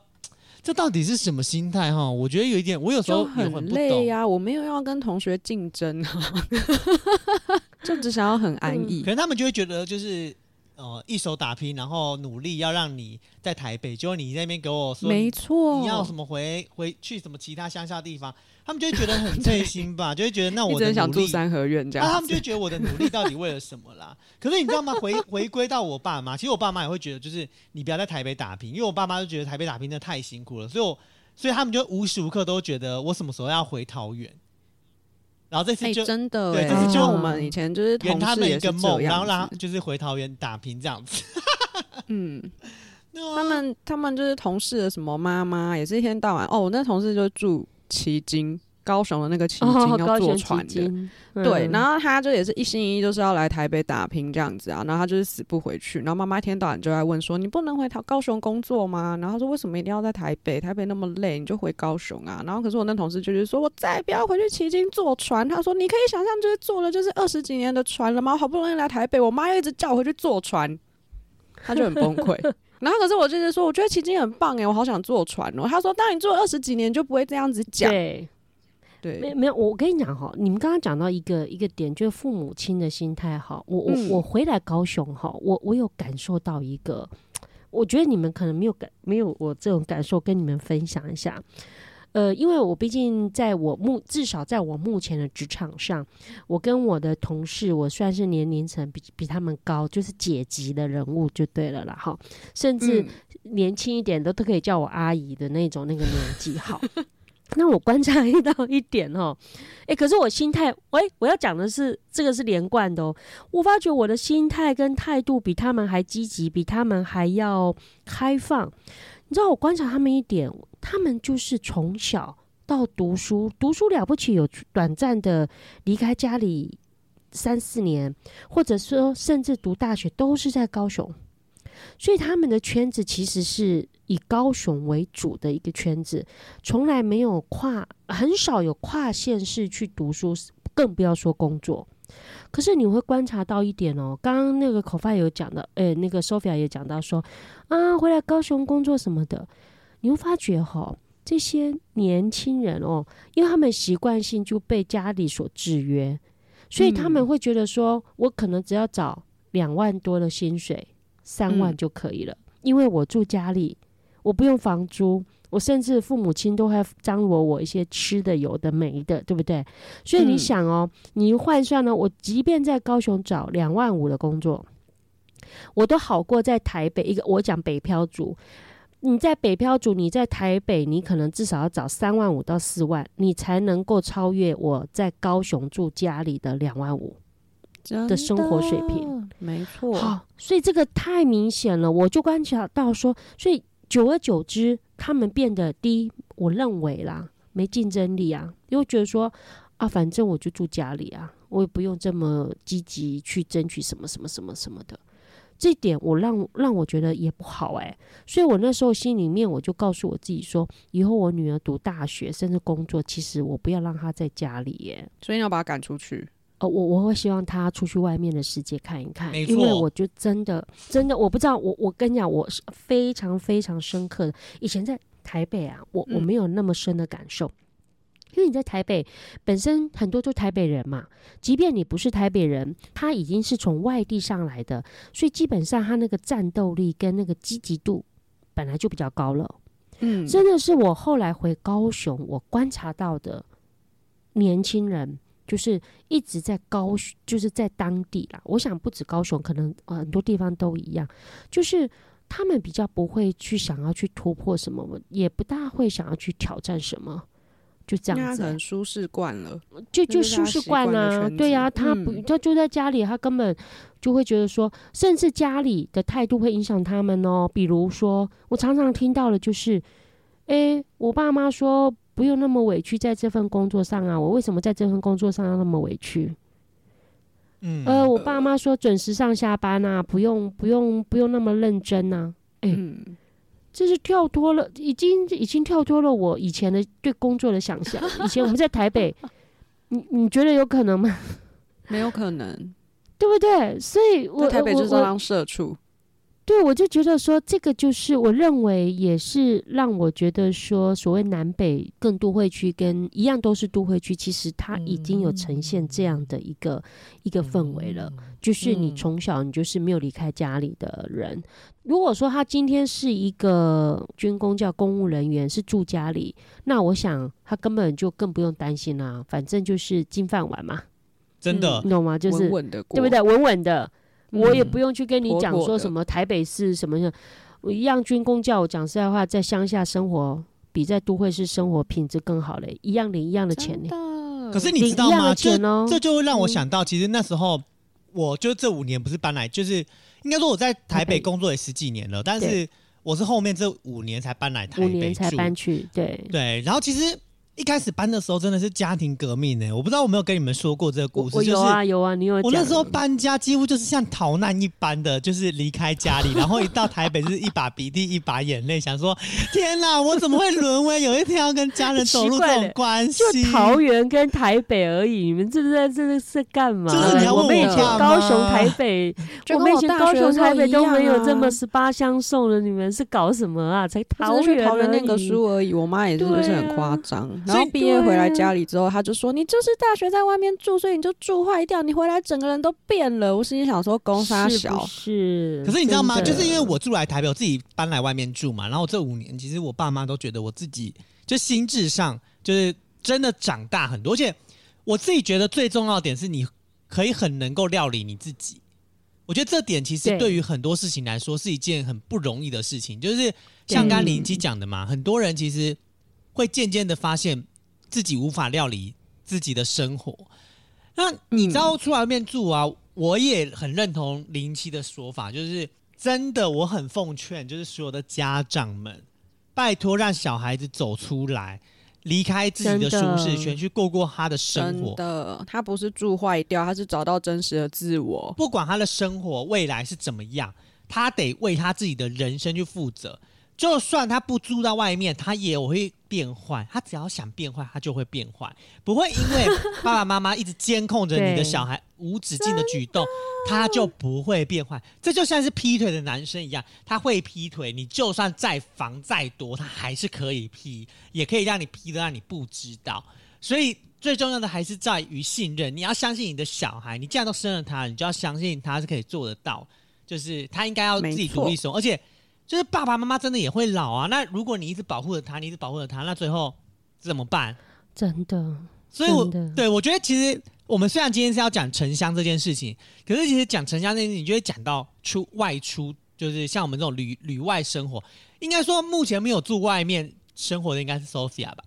这到底是什么心态哈？我觉得有一点，我有时候很。累呀、我没有要跟同学竞争啊，<laughs> 就只想要很安逸可。能他们就会觉得就是呃一手打拼，然后努力要让你在台北，结果你那边给我说没错，你要什么回回去什么其他乡下地方，他们就会觉得很费心吧，<laughs> 就会觉得那我直很想住三合院这那、样子。他们就会觉得我的努力到底为了什么啦？可是你知道吗？回 <laughs> 回归到我爸妈，其实我爸妈也会觉得，就是你不要在台北打拼，因为我爸妈就觉得台北打拼真的太辛苦了，所以我所以他们就无时无刻都觉得我什么时候要回桃园。然后这次哎、就真的这次就像我们以前就是同圆他们一事也是个梦，然后让就是回桃园打拼这样子。<laughs> 嗯，<laughs> 他们他们就是同事的什么妈妈，也是一天到晚哦，我那同事就住旗津，高雄的那个旗津、哦，要坐船的。津，对，嗯然后他就也是一心一意就是要来台北打拼这样子啊，然后他就是死不回去，然后妈妈一天到晚就在问说，你不能回高高雄工作吗？然后他说为什么一定要在台北？台北那么累，你就回高雄啊。然后可是我那同事就是说我再也不要回去旗津坐船。他说你可以想象就是坐了就是二十几年的船了吗？好不容易来台北，我妈又一直叫我回去坐船，他就很崩溃。<laughs> 然后可是我就是说，我觉得旗津很棒哎，我好想坐船哦。他说，当你坐二十几年，就不会这样子讲。对，没有，我跟你讲哈，你们刚刚讲到一个一个点，就是父母亲的心态哈。我我、嗯我回来高雄哈，我我有感受到一个，<tsk> 我觉得你们可能没有感没有我这种感受，跟你们分享一下。呃，因为我毕竟在我目至少在我目前的职场上，我跟我的同事，我算是年龄层比比他们高，就是姐级的人物就对了啦哈，甚至嗯年轻一点都都可以叫我阿姨的那种那个年纪。<laughs> 好，那我观察 <laughs> 到一点哦，诶，可是我心态，喂，我要讲的是这个是连贯的哦。我发觉我的心态跟态度比他们还积极，比他们还要开放。你知道，我观察他们一点，他们就是从小到读书，读书了不起，有短暂的离开家里三四年，或者说甚至读大学都是在高雄。所以他们的圈子其实是以高雄为主的一个圈子，从来没有跨，很少有跨县市去读书，更不要说工作。可是你会观察到一点哦，刚刚那个口发有讲到，诶，那个 Sophia 也讲到说，啊，回来高雄工作什么的，你会发觉哈、这些年轻人哦，因为他们习惯性就被家里所制约，所以他们嗯会觉得说，我可能只要找两万多的薪水，三万嗯就可以了，因为我住家里，我不用房租，我甚至父母亲都会张罗我一些吃的、有的没的，对不对？所以你嗯想哦，你换算呢，我即便在高雄找两万五的工作，我都好过在台北一个。我讲北漂族，你在北漂族，你在台北，你可能至少要找三万五到四万，你才能够超越我在高雄住家里的两万五。的生活水平，没错。好，所以这个太明显了，我就观察到说，所以久而久之，他们变得第一，我认为啦，没竞争力啊，因为觉得说啊，反正我就住家里啊，我也不用这么积极去争取什么什么什么什么的。这点我让让我觉得也不好哎、所以我那时候心里面我就告诉我自己说，以后我女儿读大学甚至工作，其实我不要让她在家里耶、所以你要把她赶出去。呃，我我会希望他出去外面的世界看一看，因为我就真的真的我不知道，我我跟你讲，我是非常非常深刻的。以前在台北啊，我我嗯没有那么深的感受，因为你在台北本身很多就台北人嘛，即便你不是台北人，他已经是从外地上来的，所以基本上他那个战斗力跟那个积极度本来就比较高了。嗯，真的是我后来回高雄，我观察到的年轻人，就是一直在高雄，就是在当地啦。我想不止高雄，可能呃很多地方都一样，就是他们比较不会去想要去突破什么，也不大会想要去挑战什么，就这样子欸、因为他可能舒适惯了。就就舒适惯惯啊，对呀、子他不，嗯他就在家里，他根本就会觉得说，甚至家里的态度会影响他们哦。比如说，我常常听到的就是，诶，我爸妈说不用那么委屈在这份工作上啊，我为什么在这份工作上要那么委屈？嗯，呃，我爸妈说准时上下班啊，不用不用不用那么认真啊，诶嗯，这是跳脱了，已经已经跳脱了我以前的对工作的想象。<laughs> 以前我们在台北，你你觉得有可能吗？没有可能。对不对？所以我在台北我我就是要当社畜。对，我就觉得说，这个就是我认为也是让我觉得说，所谓南北更都会区跟一样都是都会区，其实它已经有呈现这样的一个、一个氛围了。就是你嗯从小你就是没有离开家里的人。如果说他今天是一个军工叫公务人员，是住家里，那我想他根本就更不用担心啦、反正就是金饭碗嘛，真的你，懂吗？就是稳稳的过，对不对？稳稳的，我也嗯不用去跟你讲说什么台北市什么的，我一样军工叫我讲实在话，在乡下生活比在都会市生活品质更好嘞，一样领一样的钱可是你知道吗？这就会让我想到，其实那时候我就这五年不是搬来，就是应该说我在台台北。北工作也十几年了，但是我是后面这五年才搬来台北五年才搬去，对，对，然后其实一开始搬的时候真的是家庭革命呢，我不知道我没有跟你们说过这个故事，就我有是啊有啊，你有我那时候搬家几乎就是像逃难一般的，就是离开家里，<laughs> 然后一到台北就是一把鼻涕一把眼泪，想说天哪，我怎么会沦为有一天要跟家人走入这种关系？就桃园跟台北而已，你们这是在这是在干嘛？就是你要问我们以前高雄、台北，我们以前高雄、台北都没有这么啊十八相送的，你们是搞什么啊？才桃园只是去桃园念个书而已，我妈也是不是很夸啊张。然后毕业回来家里之后，他就说：“你就是大学在外面住，所以你就住坏掉，你回来整个人都变了。”我心里想说，公杀是小不，是？可是你知道吗？就是因为我住来台北，我自己搬来外面住嘛，然后这五年其实我爸妈都觉得我自己就心智上就是真的长大很多，而且我自己觉得最重要的点是你可以很能够料理你自己。我觉得这点其实对对于很多事情来说是一件很不容易的事情，就是像刚刚林奇讲的嘛，很多人其实会渐渐的发现自己无法料理自己的生活。那你知道出来外面住啊，我也很认同林七的说法，就是真的，我很奉劝，就是所有的家长们，拜托让小孩子走出来，离开自己的舒适圈，去过过他的生真活。的，他不是住坏掉，他是找到真实的自我。不管他的生活未来是怎么样，他得为他自己的人生去负责。就算他不租到外面，他也会变坏。他只要想变坏，他就会变坏，不会因为 <laughs> 爸爸妈妈一直监控着你的小孩无止境的举动，<laughs> 他就不会变坏。这就像是劈腿的男生一样，他会劈腿，你就算再防再多，他还是可以劈，也可以让你劈的让你不知道。所以最重要的还是在于信任，你要相信你的小孩，你既然都生了他，你就要相信他是可以做得到，就是他应该要自己独立生活，而且就是爸爸妈妈真的也会老啊。那如果你一直保护着他，你一直保护着他，那最后怎么办？真的，所以我对我觉得其实我们虽然今天是要讲城乡这件事情，可是其实讲城乡这件事情，就会讲到出外出，就是像我们这种旅旅外生活，应该说目前没有住外面生活的应该是 Sophia 吧？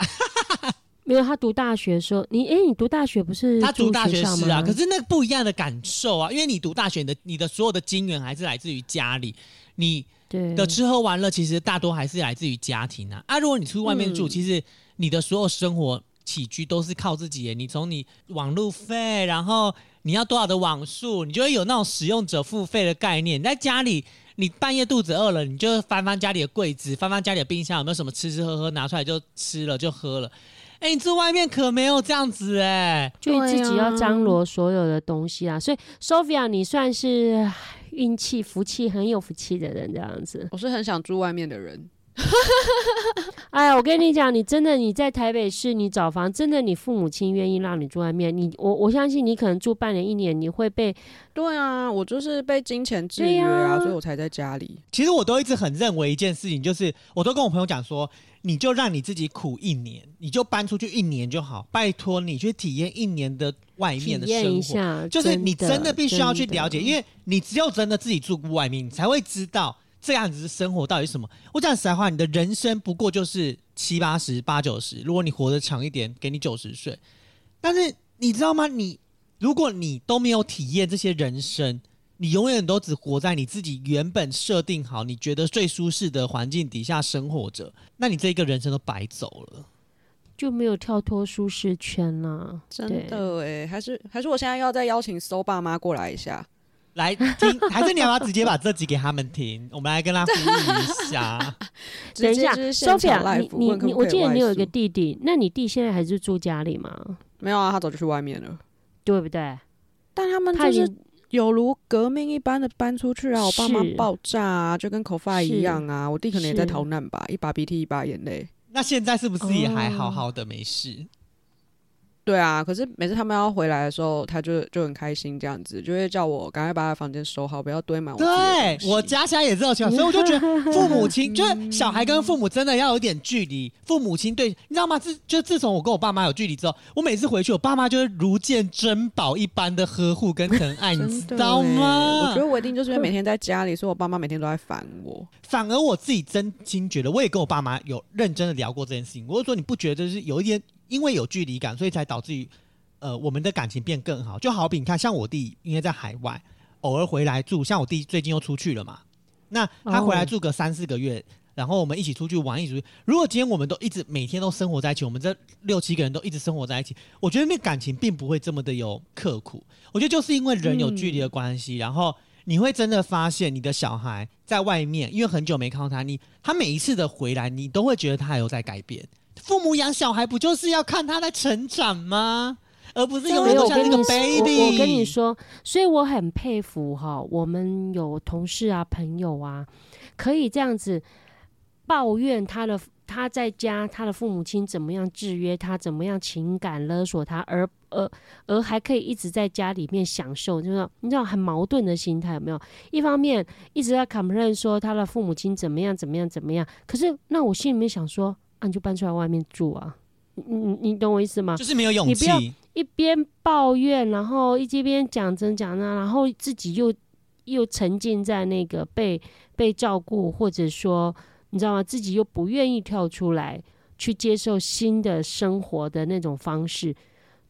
<laughs> 没有他读大学的时候，你哎，你读大学不是住他读大学校是啊，可是那不一样的感受啊，因为你读大学你的你的所有的金源还是来自于家里，你对的吃喝玩乐其实大多还是来自于家庭啊。啊，如果你出去外面住，嗯其实你的所有生活起居都是靠自己耶。你从你网路费，然后你要多少的网速，你就会有那种使用者付费的概念。你在家里，你半夜肚子饿了，你就翻翻家里的柜子，翻翻家里的冰箱，有没有什么吃吃喝喝，拿出来就吃了就喝了。哎、你住外面可没有这样子哎、就自己要张罗所有的东西啊。所以 Sophia，你算是唉运气、福气很有福气的人，这样子。我是很想住外面的人，<laughs> 哎呀，我跟你讲，你真的你在台北市，你找房，真的你父母亲愿意让你住外面，你我我相信你可能住半年一年，你会被对啊，我就是被金钱制约啊，所以我才在家里。其实我都一直很认为一件事情，就是我都跟我朋友讲说，你就让你自己苦一年，你就搬出去一年就好，拜托你去体验一年的外面的验一生活。下，就是你真的必须要去了解，因为你只有真的自己住过外面，你才会知道这样子的生活到底是什么。我讲实在话，你的人生不过就是七八十、八九十，如果你活得长一点，给你九十岁。但是你知道吗？你如果你都没有体验这些人生，你永远都只活在你自己原本设定好、你觉得最舒适的环境底下生活着，那你这一个人生都白走了。就没有跳脱舒适圈啦。真的哎，还是还是我现在要再邀请搜爸妈过来一下。来听，还是你要不要直接把这集给他们听？我们来跟他呼吁一下。<laughs> 等一下直接就是现场，Sophia，你你你，我记得你有一个弟弟，那你弟现在还是住家里吗？没有啊？他早就去外面了。对不对？但他们就是有如革命一般的搬出去啊！我爸妈爆炸啊，就跟口发一是样啊。我弟可能也在逃难吧，一把鼻涕一把眼泪。那现在是不是也还好哦好的没事？对啊，可是每次他们要回来的时候，他就就很开心，这样子就会叫我赶快把他房间收好，不要堆满对我家现在也这种情况，所以我就觉得 <laughs> 父母亲就是小孩跟父母真的要有点距离。父母亲对，你知道吗？自就自从我跟我爸妈有距离之后，我每次回去，我爸妈就是如见珍宝一般的呵护跟疼爱，<laughs> 你知道欸吗？我觉得我一定就是因为每天在家里，所以我爸妈每天都在烦我。<laughs> 反而我自己真心觉得，我也跟我爸妈有认真的聊过这件事情。我就说，你不觉得就是有一点，因为有距离感，所以才导致于呃我们的感情变更好？就好比你看，像我弟，因为在海外，偶尔回来住，像我弟最近又出去了嘛，那他回来哦住个三四个月。然后我们一起出去玩，一起出去。如果今天我们都一直每天都生活在一起，我们这六七个人都一直生活在一起，我觉得那感情并不会这么的有刻苦。我觉得就是因为人有距离的关系，然后你会真的发现你的小孩在外面，因为很久没看到他，你他每一次的回来，你都会觉得他有在改变。父母养小孩不就是要看他在成长吗？而不是永远都像那个 baby。我我跟你说，所以我很佩服哈，我们有同事啊、朋友啊，可以这样子抱怨他的他在家他的父母亲怎么样制约他，怎么样情感勒索他，而而而还可以一直在家里面享受，就是你知道很矛盾的心态有没有？一方面一直在 complain 说他的父母亲怎么样怎么样怎么样，可是那我心里面想说，啊，你就搬出来外面住啊，你你你懂我意思吗？就是没有勇气你不，要一边抱怨，然后一边讲真讲那，然后自己又又沉浸在那个被被照顾，或者说你知道吗？自己又不愿意跳出来去接受新的生活的那种方式，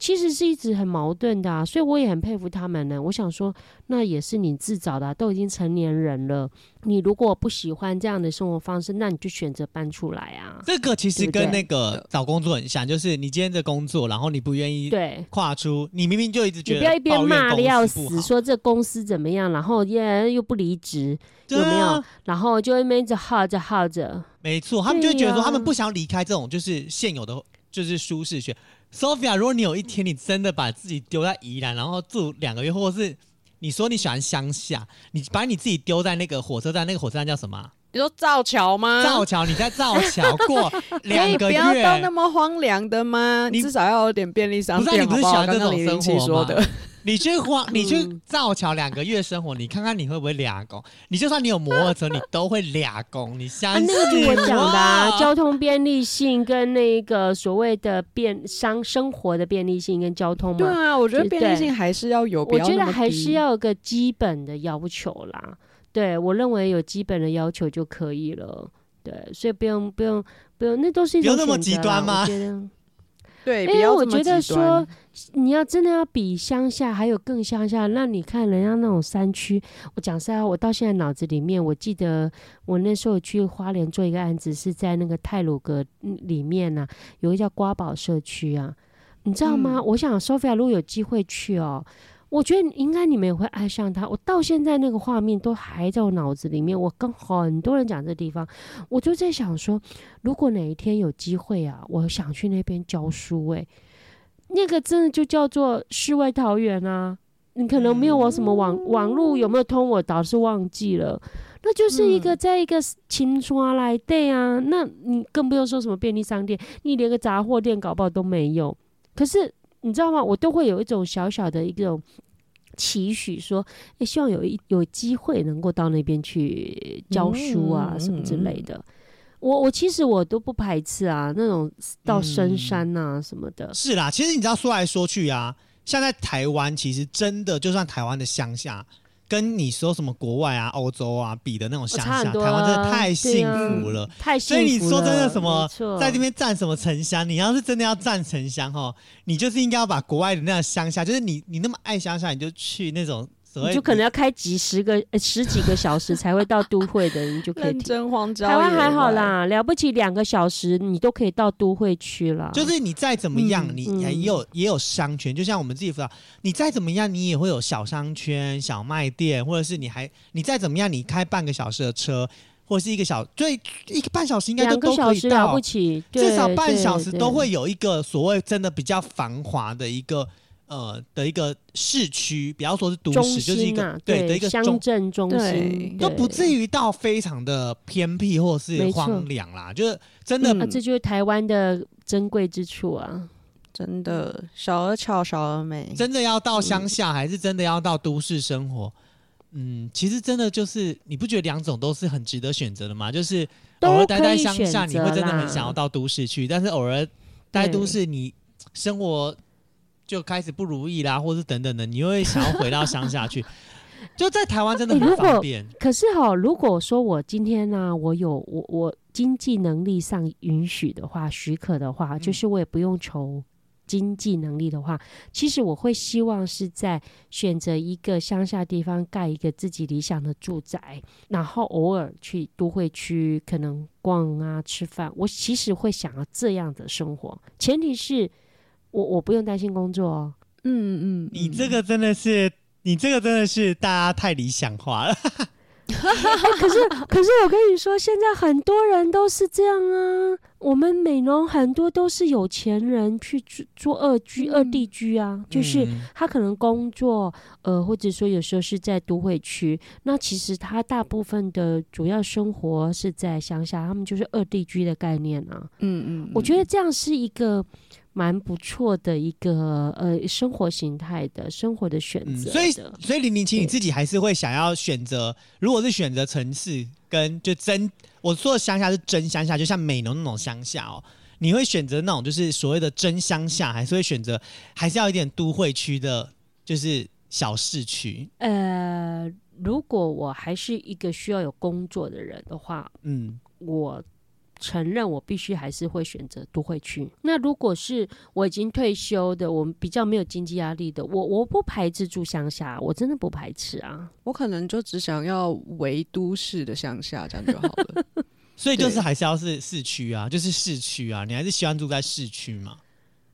其实是一直很矛盾的啊。所以我也很佩服他们呢。我想说，那也是你自找的啊、都已经成年人了。你如果不喜欢这样的生活方式，那你就选择搬出来啊。这个其实跟那个找工作很像，就是你今天的工作，然后你不愿意对。跨出，你明明就一直觉得不要一边骂的要死，说这公司怎么样，然后耶又不离职，对有没有啊？然后就一边一直耗着耗着。没错，他们就会觉得说，他们不想离开这种就是现有的就是舒适圈。Sophia，如果你有一天你真的把自己丢在宜兰，然后住两个月，或者是你说你喜欢乡下，你把你自己丢在那个火车站，那个火车站叫什么啊？你说造桥吗？造桥，你在造桥过 <laughs> 可两个月不要到那月，么荒凉的吗？你至少要有点便利商不是啊店，好好？你不是喜欢刚这种生活的，？你去花，你去嗯造桥两个月生活，你看看你会不会俩工？你就算你有摩托车，你都会俩工，你相啊，信那个就我讲的、啊，交通便利性跟那个所谓的便商生活的便利性跟交通嘛，对啊，我觉得便利性还是要有，不我觉得还是要有个基本的要求啦。对我认为有基本的要求就可以了。对，所以不用不用不用，那都是一种么极端吗我觉得。对，因为我觉得说，你要真的要比乡下还有更乡下，那你看人家那种山区，我讲实在话，我到现在脑子里面，我记得我那时候去花莲做一个案子，是在那个泰鲁阁嗯里面呢、有一个叫瓜堡社区啊，你知道吗？嗯我想 Sophia 如果有机会去哦。我觉得应该你们也会爱上它。我到现在那个画面都还在我脑子里面。我跟很多人讲这地方，我就在想说，如果哪一天有机会啊，我想去那边教书、欸。那个真的就叫做世外桃源啊！你可能没有我什么网、网络有没有通，我倒是忘记了。那就是一个在一个青刷来对啊，那你更不用说什么便利商店，你连个杂货店搞不好都没有。可是你知道吗？我都会有一种小小的一种期许，说，诶希望有一有机会能够到那边去教书啊，嗯什么之类的。我我其实我都不排斥啊，那种到深嗯山啊、什么的。是啦，其实你知道说来说去啊，像在台湾，其实真的就算台湾的乡下，跟你说什么国外啊、欧洲啊比的那种乡下，台湾真的太幸啊福了。太幸福了。所以你说真的什么在这边占什么城乡？你要是真的要占城乡哈，你就是应该要把国外的那样乡下，就是你你那么爱乡下，你就去那种所以你就可能要开几十个、呃十几个小时才会到都会的，你就可以。真荒郊台湾还好，啦，了不起两个小时你都可以到都会区了。就是你再怎么样，嗯你嗯也有也有商圈，就像我们自己辅导，你再怎么样，你也会有小商圈、小卖店，或者是你还你再怎么样，你开半个小时的车，或者是一个小，最一个半小时应该都都可以到小时了不，起，至少半小时都会有一个所谓真的比较繁华的一个呃的一个市区，比方说是都中市，就是一个、对的一个乡，镇中心，都不至于于到非常的偏僻或是荒凉啦，就是真的、嗯啊，这就是台湾的珍贵之处啊。真的小而巧，小而美。真的要到乡下，还是真的要到都市生活？嗯，其实真的就是，你不觉得两种都是很值得选择的吗？就是偶尔待在乡下，你会真的很想要到都市去，但是偶尔待都市，你生活就开始不如意啦，或是等等的，你又会想要回到乡下去。<laughs> 就在台湾真的很方便，可是哈，如果说我今天呢、我有我我经济能力上允许的话，许可的话，嗯。就是我也不用愁经济能力的话，其实我会希望是在选择一个乡下地方盖一个自己理想的住宅，然后偶尔去都会区可能逛啊吃饭，我其实会想要这样的生活，前提是我我不用担心工作哦。嗯嗯，你这个真的是，你这个真的是大家太理想化了。<laughs> 可是，可是我跟你说，现在很多人都是这样啊。我们美容很多都是有钱人去住做二居、二地居啊，就是嗯他可能工作，呃，或者说有时候是在都会区，那其实他大部分的主要生活是在乡下，他们就是二地居的概念啊。嗯嗯，我觉得这样是一个蛮不错的一个呃生活形态的生活的选嗯，择的。所以所以零零七你自己还是会想要选择，如果是选择城市跟就真，我说的乡下是真乡下，就像美浓那种乡下哦，你会选择那种就是所谓的真乡下，还是会选择还是要一点都会区的，就是小市区？呃，如果我还是一个需要有工作的人的话，嗯，我承认我必须还是会选择都会区。那如果是我已经退休的，我们比较没有经济压力的，我我不排斥住乡下，我真的不排斥啊。我可能就只想要唯都市的乡下，这样就好了。<laughs> 所以就是对还是要是市区啊，就是市区啊，你还是喜欢住在市区嘛？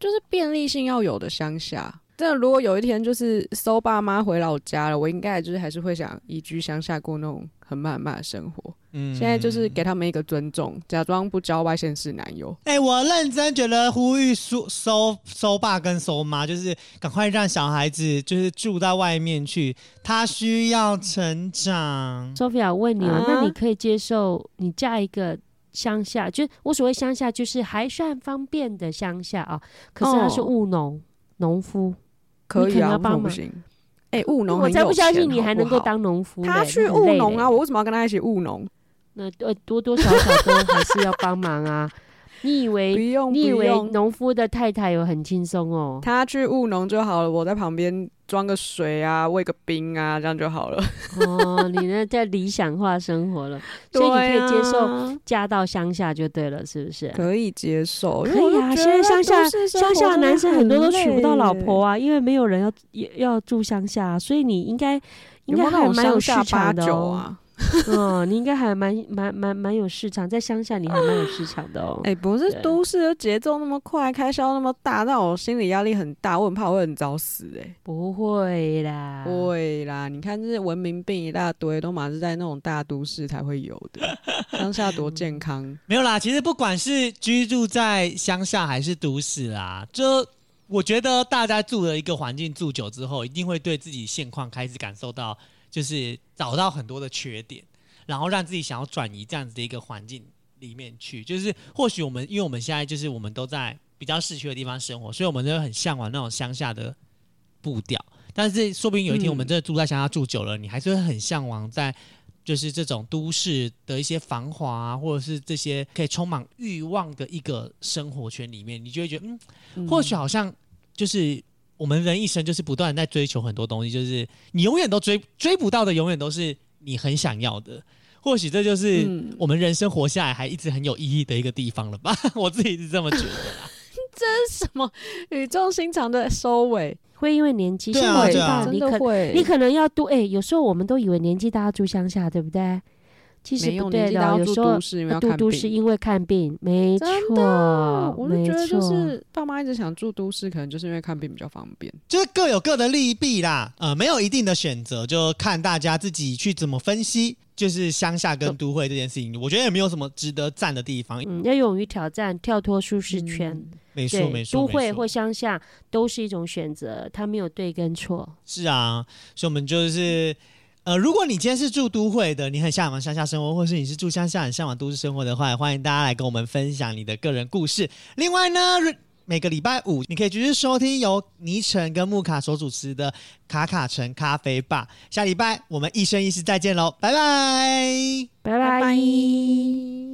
就是便利性要有的乡下。但如果有一天就是收爸妈回老家了，我应该就是还是会想移居乡下过那种很慢很慢的生活。嗯，现在就是给他们一个尊重，假装不交外县市男友。哎、我认真觉得呼吁收收收爸跟收妈，就是赶快让小孩子就是住到外面去，他需要成长。Sophia，我问你哦，啊那你可以接受你嫁一个乡下，就是我所谓乡下，就是还算方便的乡下啊，可是他是哦务农农夫，可以啊，要帮忙么不行？哎、务农我才不相信你还能够。当农夫嘞。他去务农啊，我为什么要跟他一起务农？那呃多多少少都还是要帮忙啊。你以不为用，你以为农夫的太太有很轻松哦？他去务农就好了，我在旁边装个水啊，喂个冰啊，这样就好了。<laughs> 哦，你那在理想化生活了，所以你可以接受嫁到乡下就对了，是不是？可以接受，可以啊，现在乡下乡下的男生很多都娶不到老婆啊，啊，因为没有人要要住乡下，所以你应该应该还蛮有市场的哦。<laughs> 嗯，你应该还蛮蛮蛮蛮有市场，在乡下你还蛮有市场的哦。哎、不是都市的节奏那么快，开销那么大，让我心理压力很大，我很怕我会很早死、哎、不会啦，会啦，你看这些文明病一大堆，都满是在那种大都市才会有的，<laughs> 乡下多健康。没有啦，其实不管是居住在乡下还是都市啦，就我觉得大家住了一个环境住久之后，一定会对自己现况开始感受到，就是找到很多的缺点，然后让自己想要转移这样子的一个环境里面去。就是或许我们，因为我们现在就是我们都在比较市区的地方生活，所以我们就很向往那种乡下的步调。但是说不定有一天我们真的住在乡下住久了，你还是会很向往在就是这种都市的一些繁华啊，或者是这些可以充满欲望的一个生活圈里面，你就会觉得，嗯或许好像就是我们人一生就是不断在追求很多东西，就是你永远都追追不到的，永远都是你很想要的。或许这就是嗯我们人生活下来还一直很有意义的一个地方了吧？<laughs> 我自己是这么觉得啦。<laughs> 什么语重心长的收尾，会因为年纪，对啊你可你可能要多哎、有时候我们都以为年纪大要住乡下，对不对？其实没有不对的有时候都都看病。是因为看病，没错，我就没觉得就是爸妈一直想住都市，可能就是因为看病比较方便。就是各有各的利弊啦，呃，没有一定的选择，就看大家自己去怎么分析。就是乡下跟都会这件事情，我觉得也没有什么值得赞的地方。嗯，要勇于挑战，跳脱舒适圈。没错，对，没错，没错都会或乡下都是一种选择，它没有对跟错。是啊，所以我们就是。呃，如果你今天是住都会的，你很向往乡下生活，或是你是住乡下很向往都市生活的话，也欢迎大家来跟我们分享你的个人故事。另外呢，每个礼拜五你可以继续收听由倪晨跟木卡所主持的卡卡城咖啡吧。下礼拜我们一生一世再见喽，拜拜。拜拜。拜